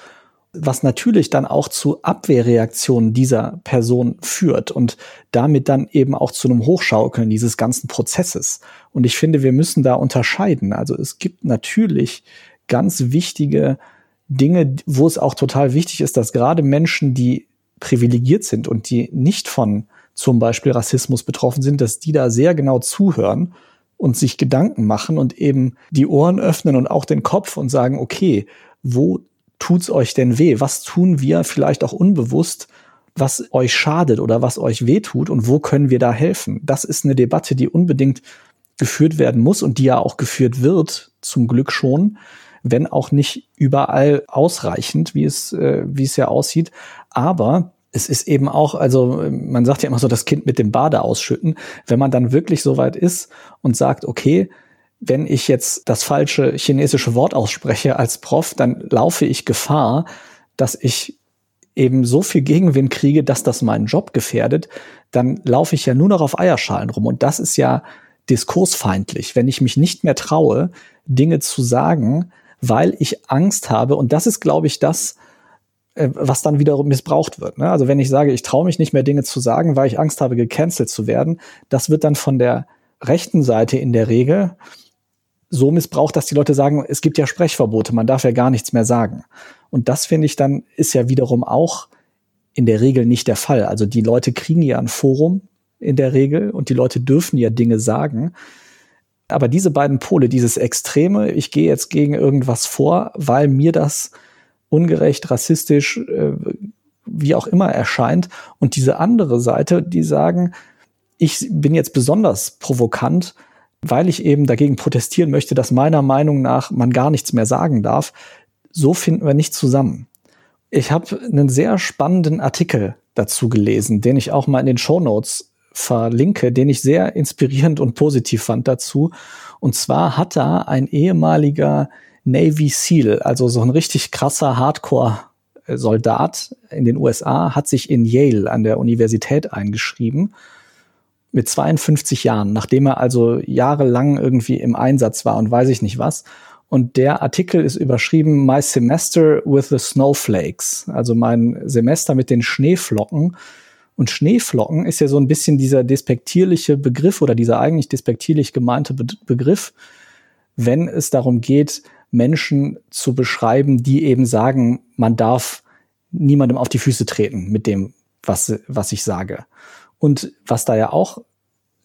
was natürlich dann auch zu Abwehrreaktionen dieser Person führt und damit dann eben auch zu einem Hochschaukeln dieses ganzen Prozesses. Und ich finde, wir müssen da unterscheiden. Also es gibt natürlich ganz wichtige Dinge, wo es auch total wichtig ist, dass gerade Menschen, die privilegiert sind und die nicht von zum Beispiel Rassismus betroffen sind, dass die da sehr genau zuhören und sich Gedanken machen und eben die Ohren öffnen und auch den Kopf und sagen, okay, wo tut's euch denn weh? Was tun wir vielleicht auch unbewusst, was euch schadet oder was euch weh tut und wo können wir da helfen? Das ist eine Debatte, die unbedingt geführt werden muss und die ja auch geführt wird, zum Glück schon, wenn auch nicht überall ausreichend, wie es, äh, wie es ja aussieht. Aber es ist eben auch, also man sagt ja immer so, das Kind mit dem Bade ausschütten. Wenn man dann wirklich so weit ist und sagt, okay, wenn ich jetzt das falsche chinesische Wort ausspreche als Prof, dann laufe ich Gefahr, dass ich eben so viel Gegenwind kriege, dass das meinen Job gefährdet, dann laufe ich ja nur noch auf Eierschalen rum. Und das ist ja diskursfeindlich, wenn ich mich nicht mehr traue, Dinge zu sagen, weil ich Angst habe. Und das ist, glaube ich, das, äh, was dann wiederum missbraucht wird. Ne? Also wenn ich sage, ich traue mich nicht mehr Dinge zu sagen, weil ich Angst habe, gecancelt zu werden, das wird dann von der rechten Seite in der Regel so missbraucht, dass die Leute sagen, es gibt ja Sprechverbote, man darf ja gar nichts mehr sagen. Und das finde ich dann ist ja wiederum auch in der Regel nicht der Fall. Also die Leute kriegen ja ein Forum in der Regel und die Leute dürfen ja Dinge sagen. Aber diese beiden Pole, dieses Extreme, ich gehe jetzt gegen irgendwas vor, weil mir das ungerecht, rassistisch, äh, wie auch immer erscheint. Und diese andere Seite, die sagen, ich bin jetzt besonders provokant, weil ich eben dagegen protestieren möchte, dass meiner Meinung nach man gar nichts mehr sagen darf. So finden wir nicht zusammen. Ich habe einen sehr spannenden Artikel dazu gelesen, den ich auch mal in den Show Notes verlinke, den ich sehr inspirierend und positiv fand dazu. Und zwar hat da ein ehemaliger Navy SEAL, also so ein richtig krasser Hardcore-Soldat in den USA, hat sich in Yale an der Universität eingeschrieben mit 52 Jahren, nachdem er also jahrelang irgendwie im Einsatz war und weiß ich nicht was. Und der Artikel ist überschrieben My Semester with the Snowflakes, also mein Semester mit den Schneeflocken. Und Schneeflocken ist ja so ein bisschen dieser despektierliche Begriff oder dieser eigentlich despektierlich gemeinte Be Begriff, wenn es darum geht, Menschen zu beschreiben, die eben sagen, man darf niemandem auf die Füße treten mit dem, was, was ich sage. Und was da ja auch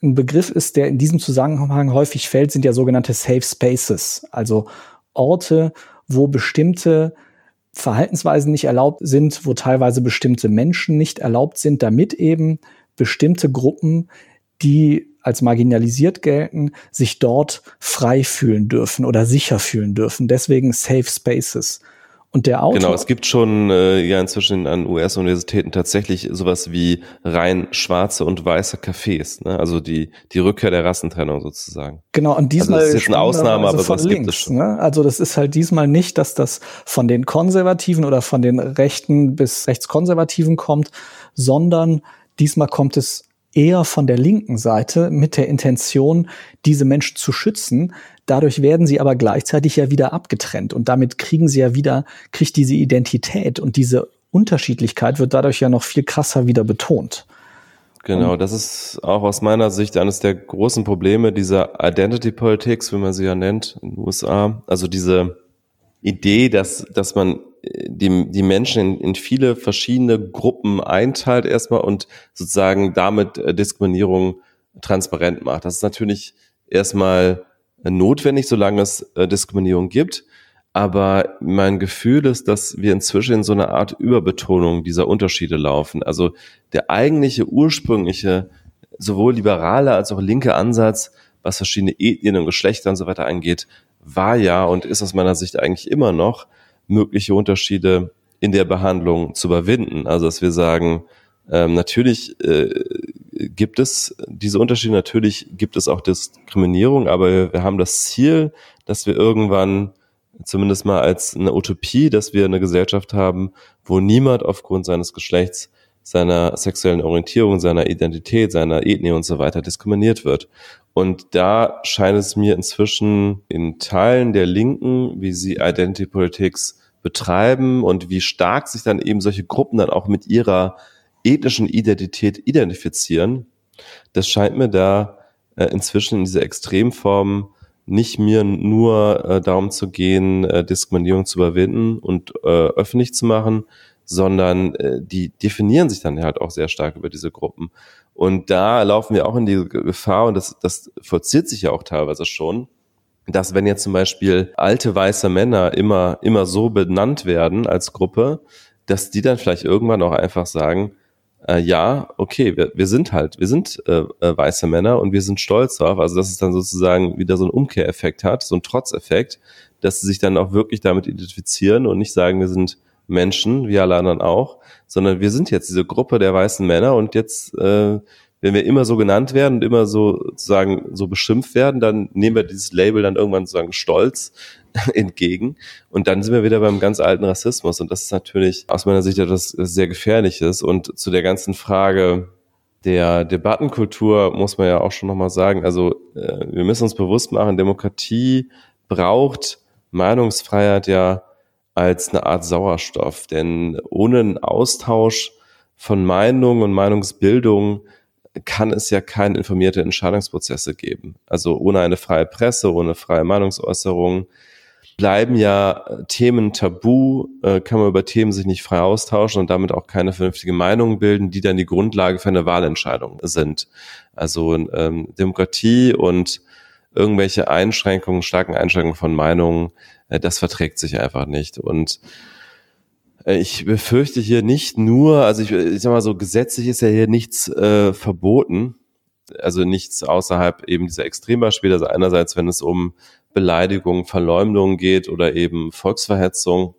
ein Begriff ist, der in diesem Zusammenhang häufig fällt, sind ja sogenannte Safe Spaces, also Orte, wo bestimmte Verhaltensweisen nicht erlaubt sind, wo teilweise bestimmte Menschen nicht erlaubt sind, damit eben bestimmte Gruppen, die als marginalisiert gelten, sich dort frei fühlen dürfen oder sicher fühlen dürfen. Deswegen Safe Spaces. Und der Autor. Genau, es gibt schon äh, ja inzwischen an US-Universitäten tatsächlich sowas wie rein schwarze und weiße Cafés, ne? also die, die Rückkehr der Rassentrennung sozusagen. Genau, und diesmal also das ist jetzt eine Ausnahme, aber von das links, gibt es schon. Ne? Also das ist halt diesmal nicht, dass das von den Konservativen oder von den Rechten bis Rechtskonservativen kommt, sondern diesmal kommt es eher von der linken Seite mit der Intention, diese Menschen zu schützen. Dadurch werden sie aber gleichzeitig ja wieder abgetrennt und damit kriegen sie ja wieder, kriegt diese Identität und diese Unterschiedlichkeit wird dadurch ja noch viel krasser wieder betont. Genau, das ist auch aus meiner Sicht eines der großen Probleme dieser Identity Politics, wie man sie ja nennt in den USA. Also diese Idee, dass, dass man die, die Menschen in, in viele verschiedene Gruppen einteilt erstmal und sozusagen damit äh, Diskriminierung transparent macht. Das ist natürlich erstmal notwendig, solange es äh, Diskriminierung gibt. Aber mein Gefühl ist, dass wir inzwischen in so eine Art Überbetonung dieser Unterschiede laufen. Also der eigentliche ursprüngliche, sowohl liberale als auch linke Ansatz, was verschiedene Ethnien und Geschlechter und so weiter angeht, war ja und ist aus meiner Sicht eigentlich immer noch, mögliche Unterschiede in der Behandlung zu überwinden. Also dass wir sagen, ähm, natürlich äh, gibt es diese Unterschiede, natürlich gibt es auch Diskriminierung, aber wir haben das Ziel, dass wir irgendwann zumindest mal als eine Utopie, dass wir eine Gesellschaft haben, wo niemand aufgrund seines Geschlechts, seiner sexuellen Orientierung, seiner Identität, seiner Ethnie und so weiter diskriminiert wird. Und da scheint es mir inzwischen in Teilen der Linken, wie sie Identity Politics betreiben und wie stark sich dann eben solche Gruppen dann auch mit ihrer ethnischen Identität identifizieren, das scheint mir da äh, inzwischen in dieser Extremform nicht mir nur äh, darum zu gehen, äh, Diskriminierung zu überwinden und äh, öffentlich zu machen, sondern äh, die definieren sich dann halt auch sehr stark über diese Gruppen. Und da laufen wir auch in die Gefahr, und das, das vollzieht sich ja auch teilweise schon, dass wenn jetzt zum Beispiel alte weiße Männer immer, immer so benannt werden als Gruppe, dass die dann vielleicht irgendwann auch einfach sagen, äh, ja, okay, wir, wir sind halt, wir sind äh, äh, weiße Männer und wir sind stolz darauf. Also dass es dann sozusagen wieder so einen Umkehreffekt hat, so einen Trotzeffekt, dass sie sich dann auch wirklich damit identifizieren und nicht sagen, wir sind Menschen, wie alle anderen auch, sondern wir sind jetzt diese Gruppe der weißen Männer und jetzt, äh, wenn wir immer so genannt werden und immer so sozusagen so beschimpft werden, dann nehmen wir dieses Label dann irgendwann sozusagen stolz entgegen und dann sind wir wieder beim ganz alten Rassismus und das ist natürlich aus meiner Sicht etwas sehr Gefährliches und zu der ganzen Frage, der Debattenkultur muss man ja auch schon nochmal sagen, also äh, wir müssen uns bewusst machen, Demokratie braucht Meinungsfreiheit ja als eine Art Sauerstoff. Denn ohne einen Austausch von Meinungen und Meinungsbildung kann es ja keine informierte Entscheidungsprozesse geben. Also ohne eine freie Presse, ohne freie Meinungsäußerung bleiben ja Themen tabu, äh, kann man über Themen sich nicht frei austauschen und damit auch keine vernünftige Meinung bilden, die dann die Grundlage für eine Wahlentscheidung sind. Also ähm, Demokratie und irgendwelche Einschränkungen, starken Einschränkungen von Meinungen, äh, das verträgt sich einfach nicht. Und äh, ich befürchte hier nicht nur, also ich, ich sag mal so, gesetzlich ist ja hier nichts äh, verboten, also nichts außerhalb eben dieser Extrembeispiele. Also einerseits, wenn es um Beleidigung, Verleumdung geht oder eben Volksverhetzung,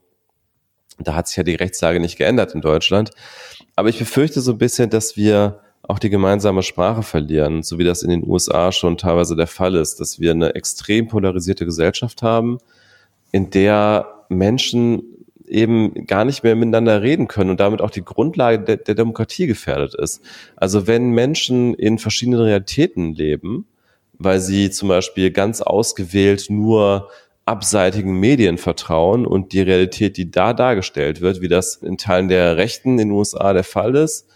da hat sich ja die Rechtslage nicht geändert in Deutschland. Aber ich befürchte so ein bisschen, dass wir auch die gemeinsame Sprache verlieren, so wie das in den USA schon teilweise der Fall ist, dass wir eine extrem polarisierte Gesellschaft haben, in der Menschen eben gar nicht mehr miteinander reden können und damit auch die Grundlage der, der Demokratie gefährdet ist. Also wenn Menschen in verschiedenen Realitäten leben, weil sie zum Beispiel ganz ausgewählt nur abseitigen Medien vertrauen und die Realität, die da dargestellt wird, wie das in Teilen der Rechten in den USA der Fall ist,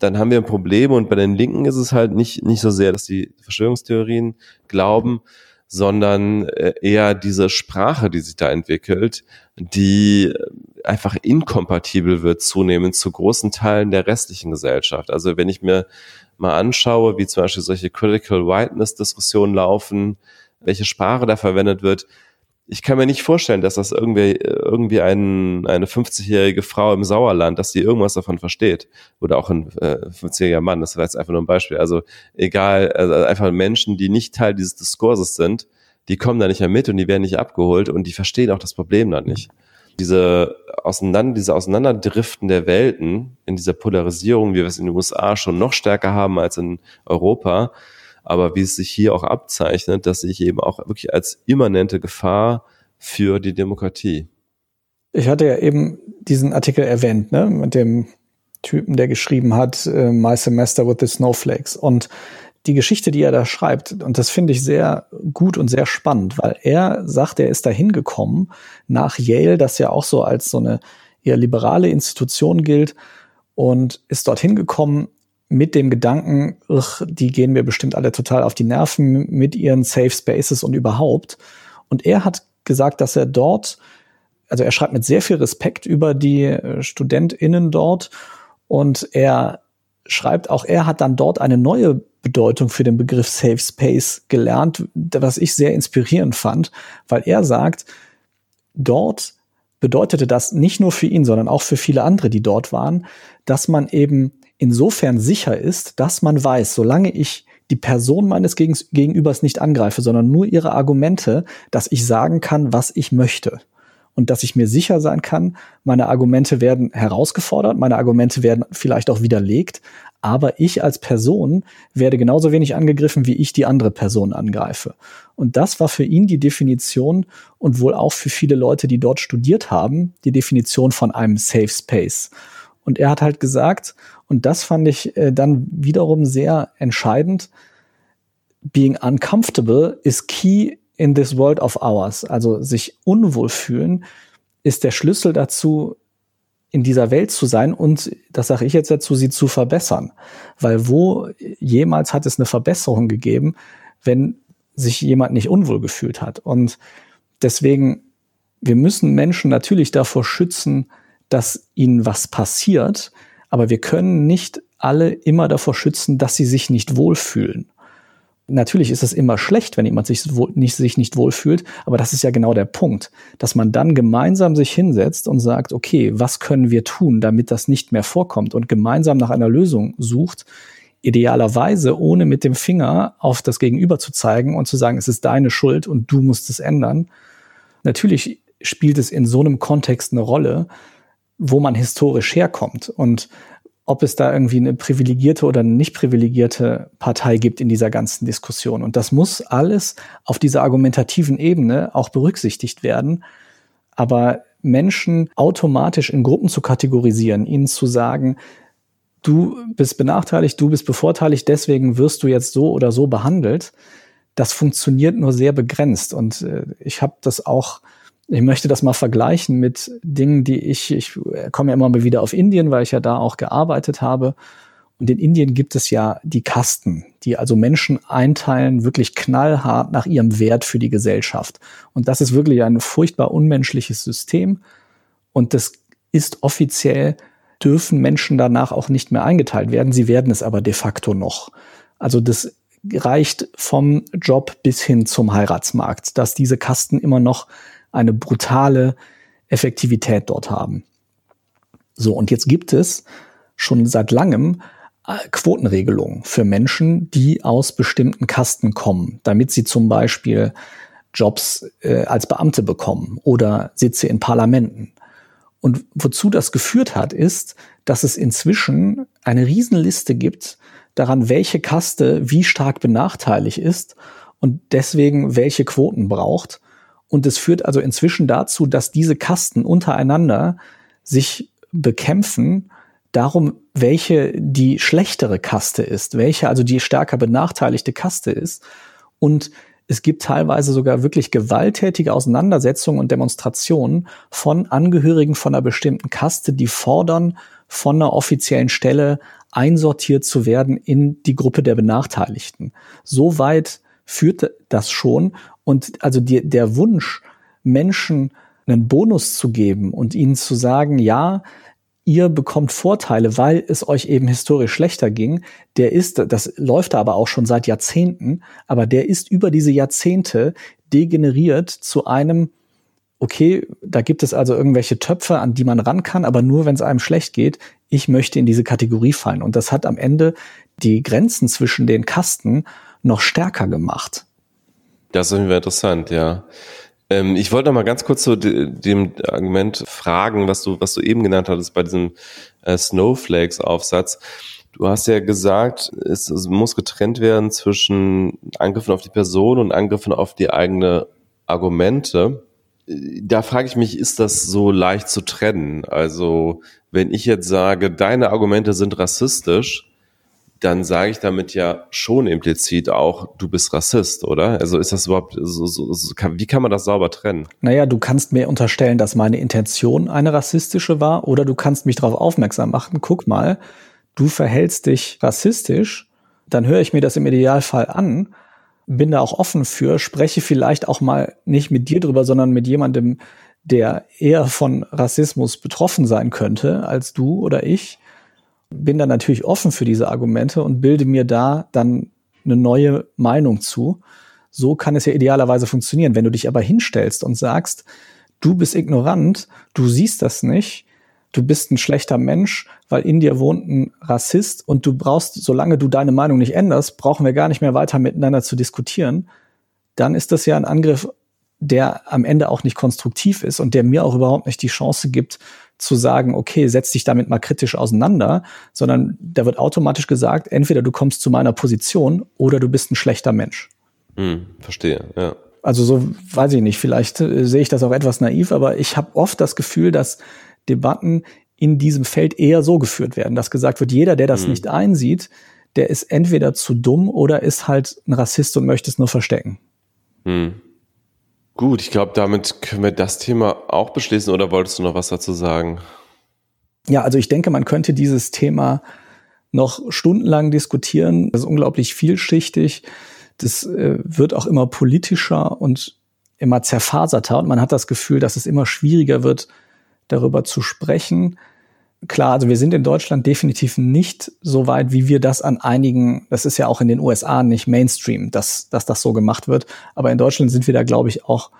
dann haben wir ein Problem und bei den Linken ist es halt nicht, nicht so sehr, dass die Verschwörungstheorien glauben, sondern äh, eher diese Sprache, die sich da entwickelt, die einfach inkompatibel wird zunehmend zu großen Teilen der restlichen Gesellschaft. Also wenn ich mir mal anschaue, wie zum Beispiel solche Critical Whiteness Diskussionen laufen, welche Sprache da verwendet wird, ich kann mir nicht vorstellen, dass das irgendwie, irgendwie ein, eine 50-jährige Frau im Sauerland, dass sie irgendwas davon versteht. Oder auch ein äh, 50-jähriger Mann, das war jetzt einfach nur ein Beispiel. Also egal, also einfach Menschen, die nicht Teil dieses Diskurses sind, die kommen da nicht mehr mit und die werden nicht abgeholt und die verstehen auch das Problem dann nicht. Diese, auseinander, diese Auseinanderdriften der Welten in dieser Polarisierung, wie wir es in den USA schon noch stärker haben als in Europa, aber wie es sich hier auch abzeichnet, dass sich eben auch wirklich als immanente Gefahr für die Demokratie. Ich hatte ja eben diesen Artikel erwähnt, ne, mit dem Typen, der geschrieben hat, äh, My Semester with the Snowflakes. Und die Geschichte, die er da schreibt, und das finde ich sehr gut und sehr spannend, weil er sagt, er ist da hingekommen nach Yale, das ja auch so als so eine eher liberale Institution gilt, und ist dorthin gekommen mit dem Gedanken, ach, die gehen mir bestimmt alle total auf die Nerven mit ihren Safe Spaces und überhaupt. Und er hat gesagt, dass er dort, also er schreibt mit sehr viel Respekt über die äh, StudentInnen dort und er schreibt auch, er hat dann dort eine neue Bedeutung für den Begriff Safe Space gelernt, was ich sehr inspirierend fand, weil er sagt, dort bedeutete das nicht nur für ihn, sondern auch für viele andere, die dort waren, dass man eben insofern sicher ist, dass man weiß, solange ich die Person meines Gegenübers nicht angreife, sondern nur ihre Argumente, dass ich sagen kann, was ich möchte. Und dass ich mir sicher sein kann, meine Argumente werden herausgefordert, meine Argumente werden vielleicht auch widerlegt, aber ich als Person werde genauso wenig angegriffen, wie ich die andere Person angreife. Und das war für ihn die Definition und wohl auch für viele Leute, die dort studiert haben, die Definition von einem Safe Space. Und er hat halt gesagt, und das fand ich äh, dann wiederum sehr entscheidend. Being uncomfortable is key in this world of ours. Also sich unwohl fühlen ist der Schlüssel dazu, in dieser Welt zu sein und, das sage ich jetzt dazu, sie zu verbessern. Weil wo jemals hat es eine Verbesserung gegeben, wenn sich jemand nicht unwohl gefühlt hat. Und deswegen, wir müssen Menschen natürlich davor schützen, dass ihnen was passiert, aber wir können nicht alle immer davor schützen, dass sie sich nicht wohlfühlen. Natürlich ist es immer schlecht, wenn jemand sich nicht, sich nicht wohlfühlt, aber das ist ja genau der Punkt, dass man dann gemeinsam sich hinsetzt und sagt, okay, was können wir tun, damit das nicht mehr vorkommt und gemeinsam nach einer Lösung sucht, idealerweise ohne mit dem Finger auf das Gegenüber zu zeigen und zu sagen, es ist deine Schuld und du musst es ändern. Natürlich spielt es in so einem Kontext eine Rolle, wo man historisch herkommt und ob es da irgendwie eine privilegierte oder eine nicht privilegierte Partei gibt in dieser ganzen Diskussion. Und das muss alles auf dieser argumentativen Ebene auch berücksichtigt werden. Aber Menschen automatisch in Gruppen zu kategorisieren, ihnen zu sagen, du bist benachteiligt, du bist bevorteiligt, deswegen wirst du jetzt so oder so behandelt, das funktioniert nur sehr begrenzt. Und äh, ich habe das auch ich möchte das mal vergleichen mit Dingen, die ich, ich komme ja immer mal wieder auf Indien, weil ich ja da auch gearbeitet habe. Und in Indien gibt es ja die Kasten, die also Menschen einteilen, wirklich knallhart nach ihrem Wert für die Gesellschaft. Und das ist wirklich ein furchtbar unmenschliches System. Und das ist offiziell, dürfen Menschen danach auch nicht mehr eingeteilt werden. Sie werden es aber de facto noch. Also das reicht vom Job bis hin zum Heiratsmarkt, dass diese Kasten immer noch eine brutale Effektivität dort haben. So, und jetzt gibt es schon seit langem äh, Quotenregelungen für Menschen, die aus bestimmten Kasten kommen, damit sie zum Beispiel Jobs äh, als Beamte bekommen oder Sitze in Parlamenten. Und wozu das geführt hat, ist, dass es inzwischen eine Riesenliste gibt daran, welche Kaste wie stark benachteiligt ist und deswegen welche Quoten braucht. Und es führt also inzwischen dazu, dass diese Kasten untereinander sich bekämpfen, darum, welche die schlechtere Kaste ist, welche also die stärker benachteiligte Kaste ist. Und es gibt teilweise sogar wirklich gewalttätige Auseinandersetzungen und Demonstrationen von Angehörigen von einer bestimmten Kaste, die fordern, von einer offiziellen Stelle einsortiert zu werden in die Gruppe der Benachteiligten. So weit führt das schon. Und also die, der Wunsch, Menschen einen Bonus zu geben und ihnen zu sagen, ja, ihr bekommt Vorteile, weil es euch eben historisch schlechter ging, der ist, das läuft aber auch schon seit Jahrzehnten, aber der ist über diese Jahrzehnte degeneriert zu einem, okay, da gibt es also irgendwelche Töpfe, an die man ran kann, aber nur, wenn es einem schlecht geht. Ich möchte in diese Kategorie fallen. Und das hat am Ende die Grenzen zwischen den Kasten noch stärker gemacht. Das ist interessant, ja. Ähm, ich wollte noch mal ganz kurz zu dem Argument fragen, was du, was du eben genannt hattest bei diesem äh, Snowflakes-Aufsatz. Du hast ja gesagt, es, es, muss getrennt werden zwischen Angriffen auf die Person und Angriffen auf die eigene Argumente. Da frage ich mich, ist das so leicht zu trennen? Also, wenn ich jetzt sage, deine Argumente sind rassistisch, dann sage ich damit ja schon implizit auch, du bist Rassist, oder? Also ist das überhaupt, so, so, so, wie kann man das sauber trennen? Naja, du kannst mir unterstellen, dass meine Intention eine rassistische war, oder du kannst mich darauf aufmerksam machen, guck mal, du verhältst dich rassistisch, dann höre ich mir das im Idealfall an, bin da auch offen für, spreche vielleicht auch mal nicht mit dir drüber, sondern mit jemandem, der eher von Rassismus betroffen sein könnte als du oder ich bin dann natürlich offen für diese Argumente und bilde mir da dann eine neue Meinung zu. So kann es ja idealerweise funktionieren. Wenn du dich aber hinstellst und sagst, du bist ignorant, du siehst das nicht, du bist ein schlechter Mensch, weil in dir wohnt ein Rassist und du brauchst, solange du deine Meinung nicht änderst, brauchen wir gar nicht mehr weiter miteinander zu diskutieren, dann ist das ja ein Angriff, der am Ende auch nicht konstruktiv ist und der mir auch überhaupt nicht die Chance gibt, zu sagen, okay, setz dich damit mal kritisch auseinander, sondern da wird automatisch gesagt, entweder du kommst zu meiner Position oder du bist ein schlechter Mensch. Hm, verstehe, ja. Also so weiß ich nicht, vielleicht äh, sehe ich das auch etwas naiv, aber ich habe oft das Gefühl, dass Debatten in diesem Feld eher so geführt werden, dass gesagt wird, jeder, der das hm. nicht einsieht, der ist entweder zu dumm oder ist halt ein Rassist und möchte es nur verstecken. Hm. Gut, ich glaube, damit können wir das Thema auch beschließen oder wolltest du noch was dazu sagen? Ja, also ich denke, man könnte dieses Thema noch stundenlang diskutieren. Das ist unglaublich vielschichtig. Das äh, wird auch immer politischer und immer zerfaserter und man hat das Gefühl, dass es immer schwieriger wird, darüber zu sprechen. Klar, also wir sind in Deutschland definitiv nicht so weit, wie wir das an einigen, das ist ja auch in den USA nicht Mainstream, dass, dass das so gemacht wird. Aber in Deutschland sind wir da, glaube ich, auch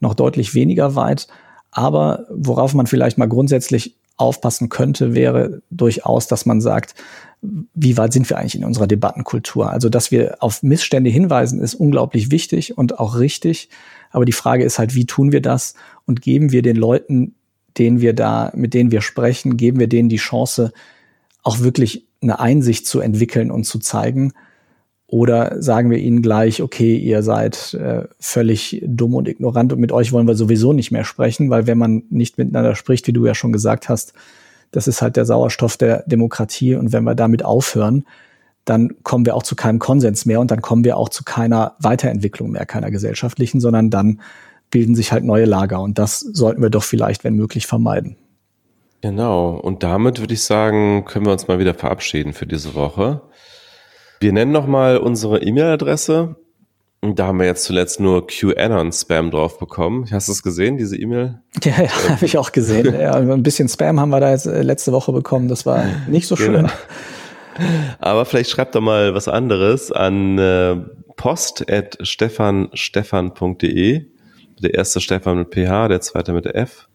noch deutlich weniger weit. Aber worauf man vielleicht mal grundsätzlich aufpassen könnte, wäre durchaus, dass man sagt, wie weit sind wir eigentlich in unserer Debattenkultur? Also, dass wir auf Missstände hinweisen, ist unglaublich wichtig und auch richtig. Aber die Frage ist halt, wie tun wir das und geben wir den Leuten denen wir da, mit denen wir sprechen, geben wir denen die Chance, auch wirklich eine Einsicht zu entwickeln und zu zeigen? Oder sagen wir ihnen gleich, okay, ihr seid äh, völlig dumm und ignorant und mit euch wollen wir sowieso nicht mehr sprechen, weil wenn man nicht miteinander spricht, wie du ja schon gesagt hast, das ist halt der Sauerstoff der Demokratie und wenn wir damit aufhören, dann kommen wir auch zu keinem Konsens mehr und dann kommen wir auch zu keiner Weiterentwicklung mehr, keiner gesellschaftlichen, sondern dann bilden sich halt neue Lager und das sollten wir doch vielleicht, wenn möglich, vermeiden. Genau, und damit würde ich sagen, können wir uns mal wieder verabschieden für diese Woche. Wir nennen nochmal unsere E-Mail-Adresse. Da haben wir jetzt zuletzt nur QAnon-Spam drauf bekommen. Hast du es gesehen, diese E-Mail? Ja, ja ähm. habe ich auch gesehen. Ja, ein bisschen Spam haben wir da jetzt äh, letzte Woche bekommen. Das war nicht so schön. Genau. Aber vielleicht schreibt doch mal was anderes an äh, post.stefanstefan.de der erste Stefan mit PH, der zweite mit F.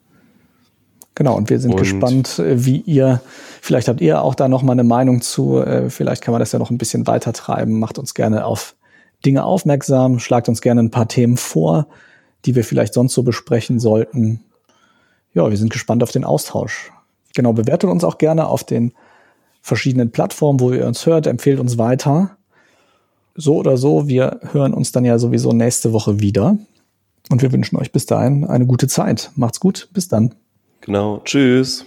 Genau, und wir sind und gespannt, äh, wie ihr, vielleicht habt ihr auch da noch mal eine Meinung zu, äh, vielleicht kann man das ja noch ein bisschen weiter treiben, macht uns gerne auf Dinge aufmerksam, schlagt uns gerne ein paar Themen vor, die wir vielleicht sonst so besprechen sollten. Ja, wir sind gespannt auf den Austausch. Genau, bewertet uns auch gerne auf den verschiedenen Plattformen, wo ihr uns hört, empfehlt uns weiter. So oder so, wir hören uns dann ja sowieso nächste Woche wieder. Und wir wünschen euch bis dahin eine gute Zeit. Macht's gut. Bis dann. Genau. Tschüss.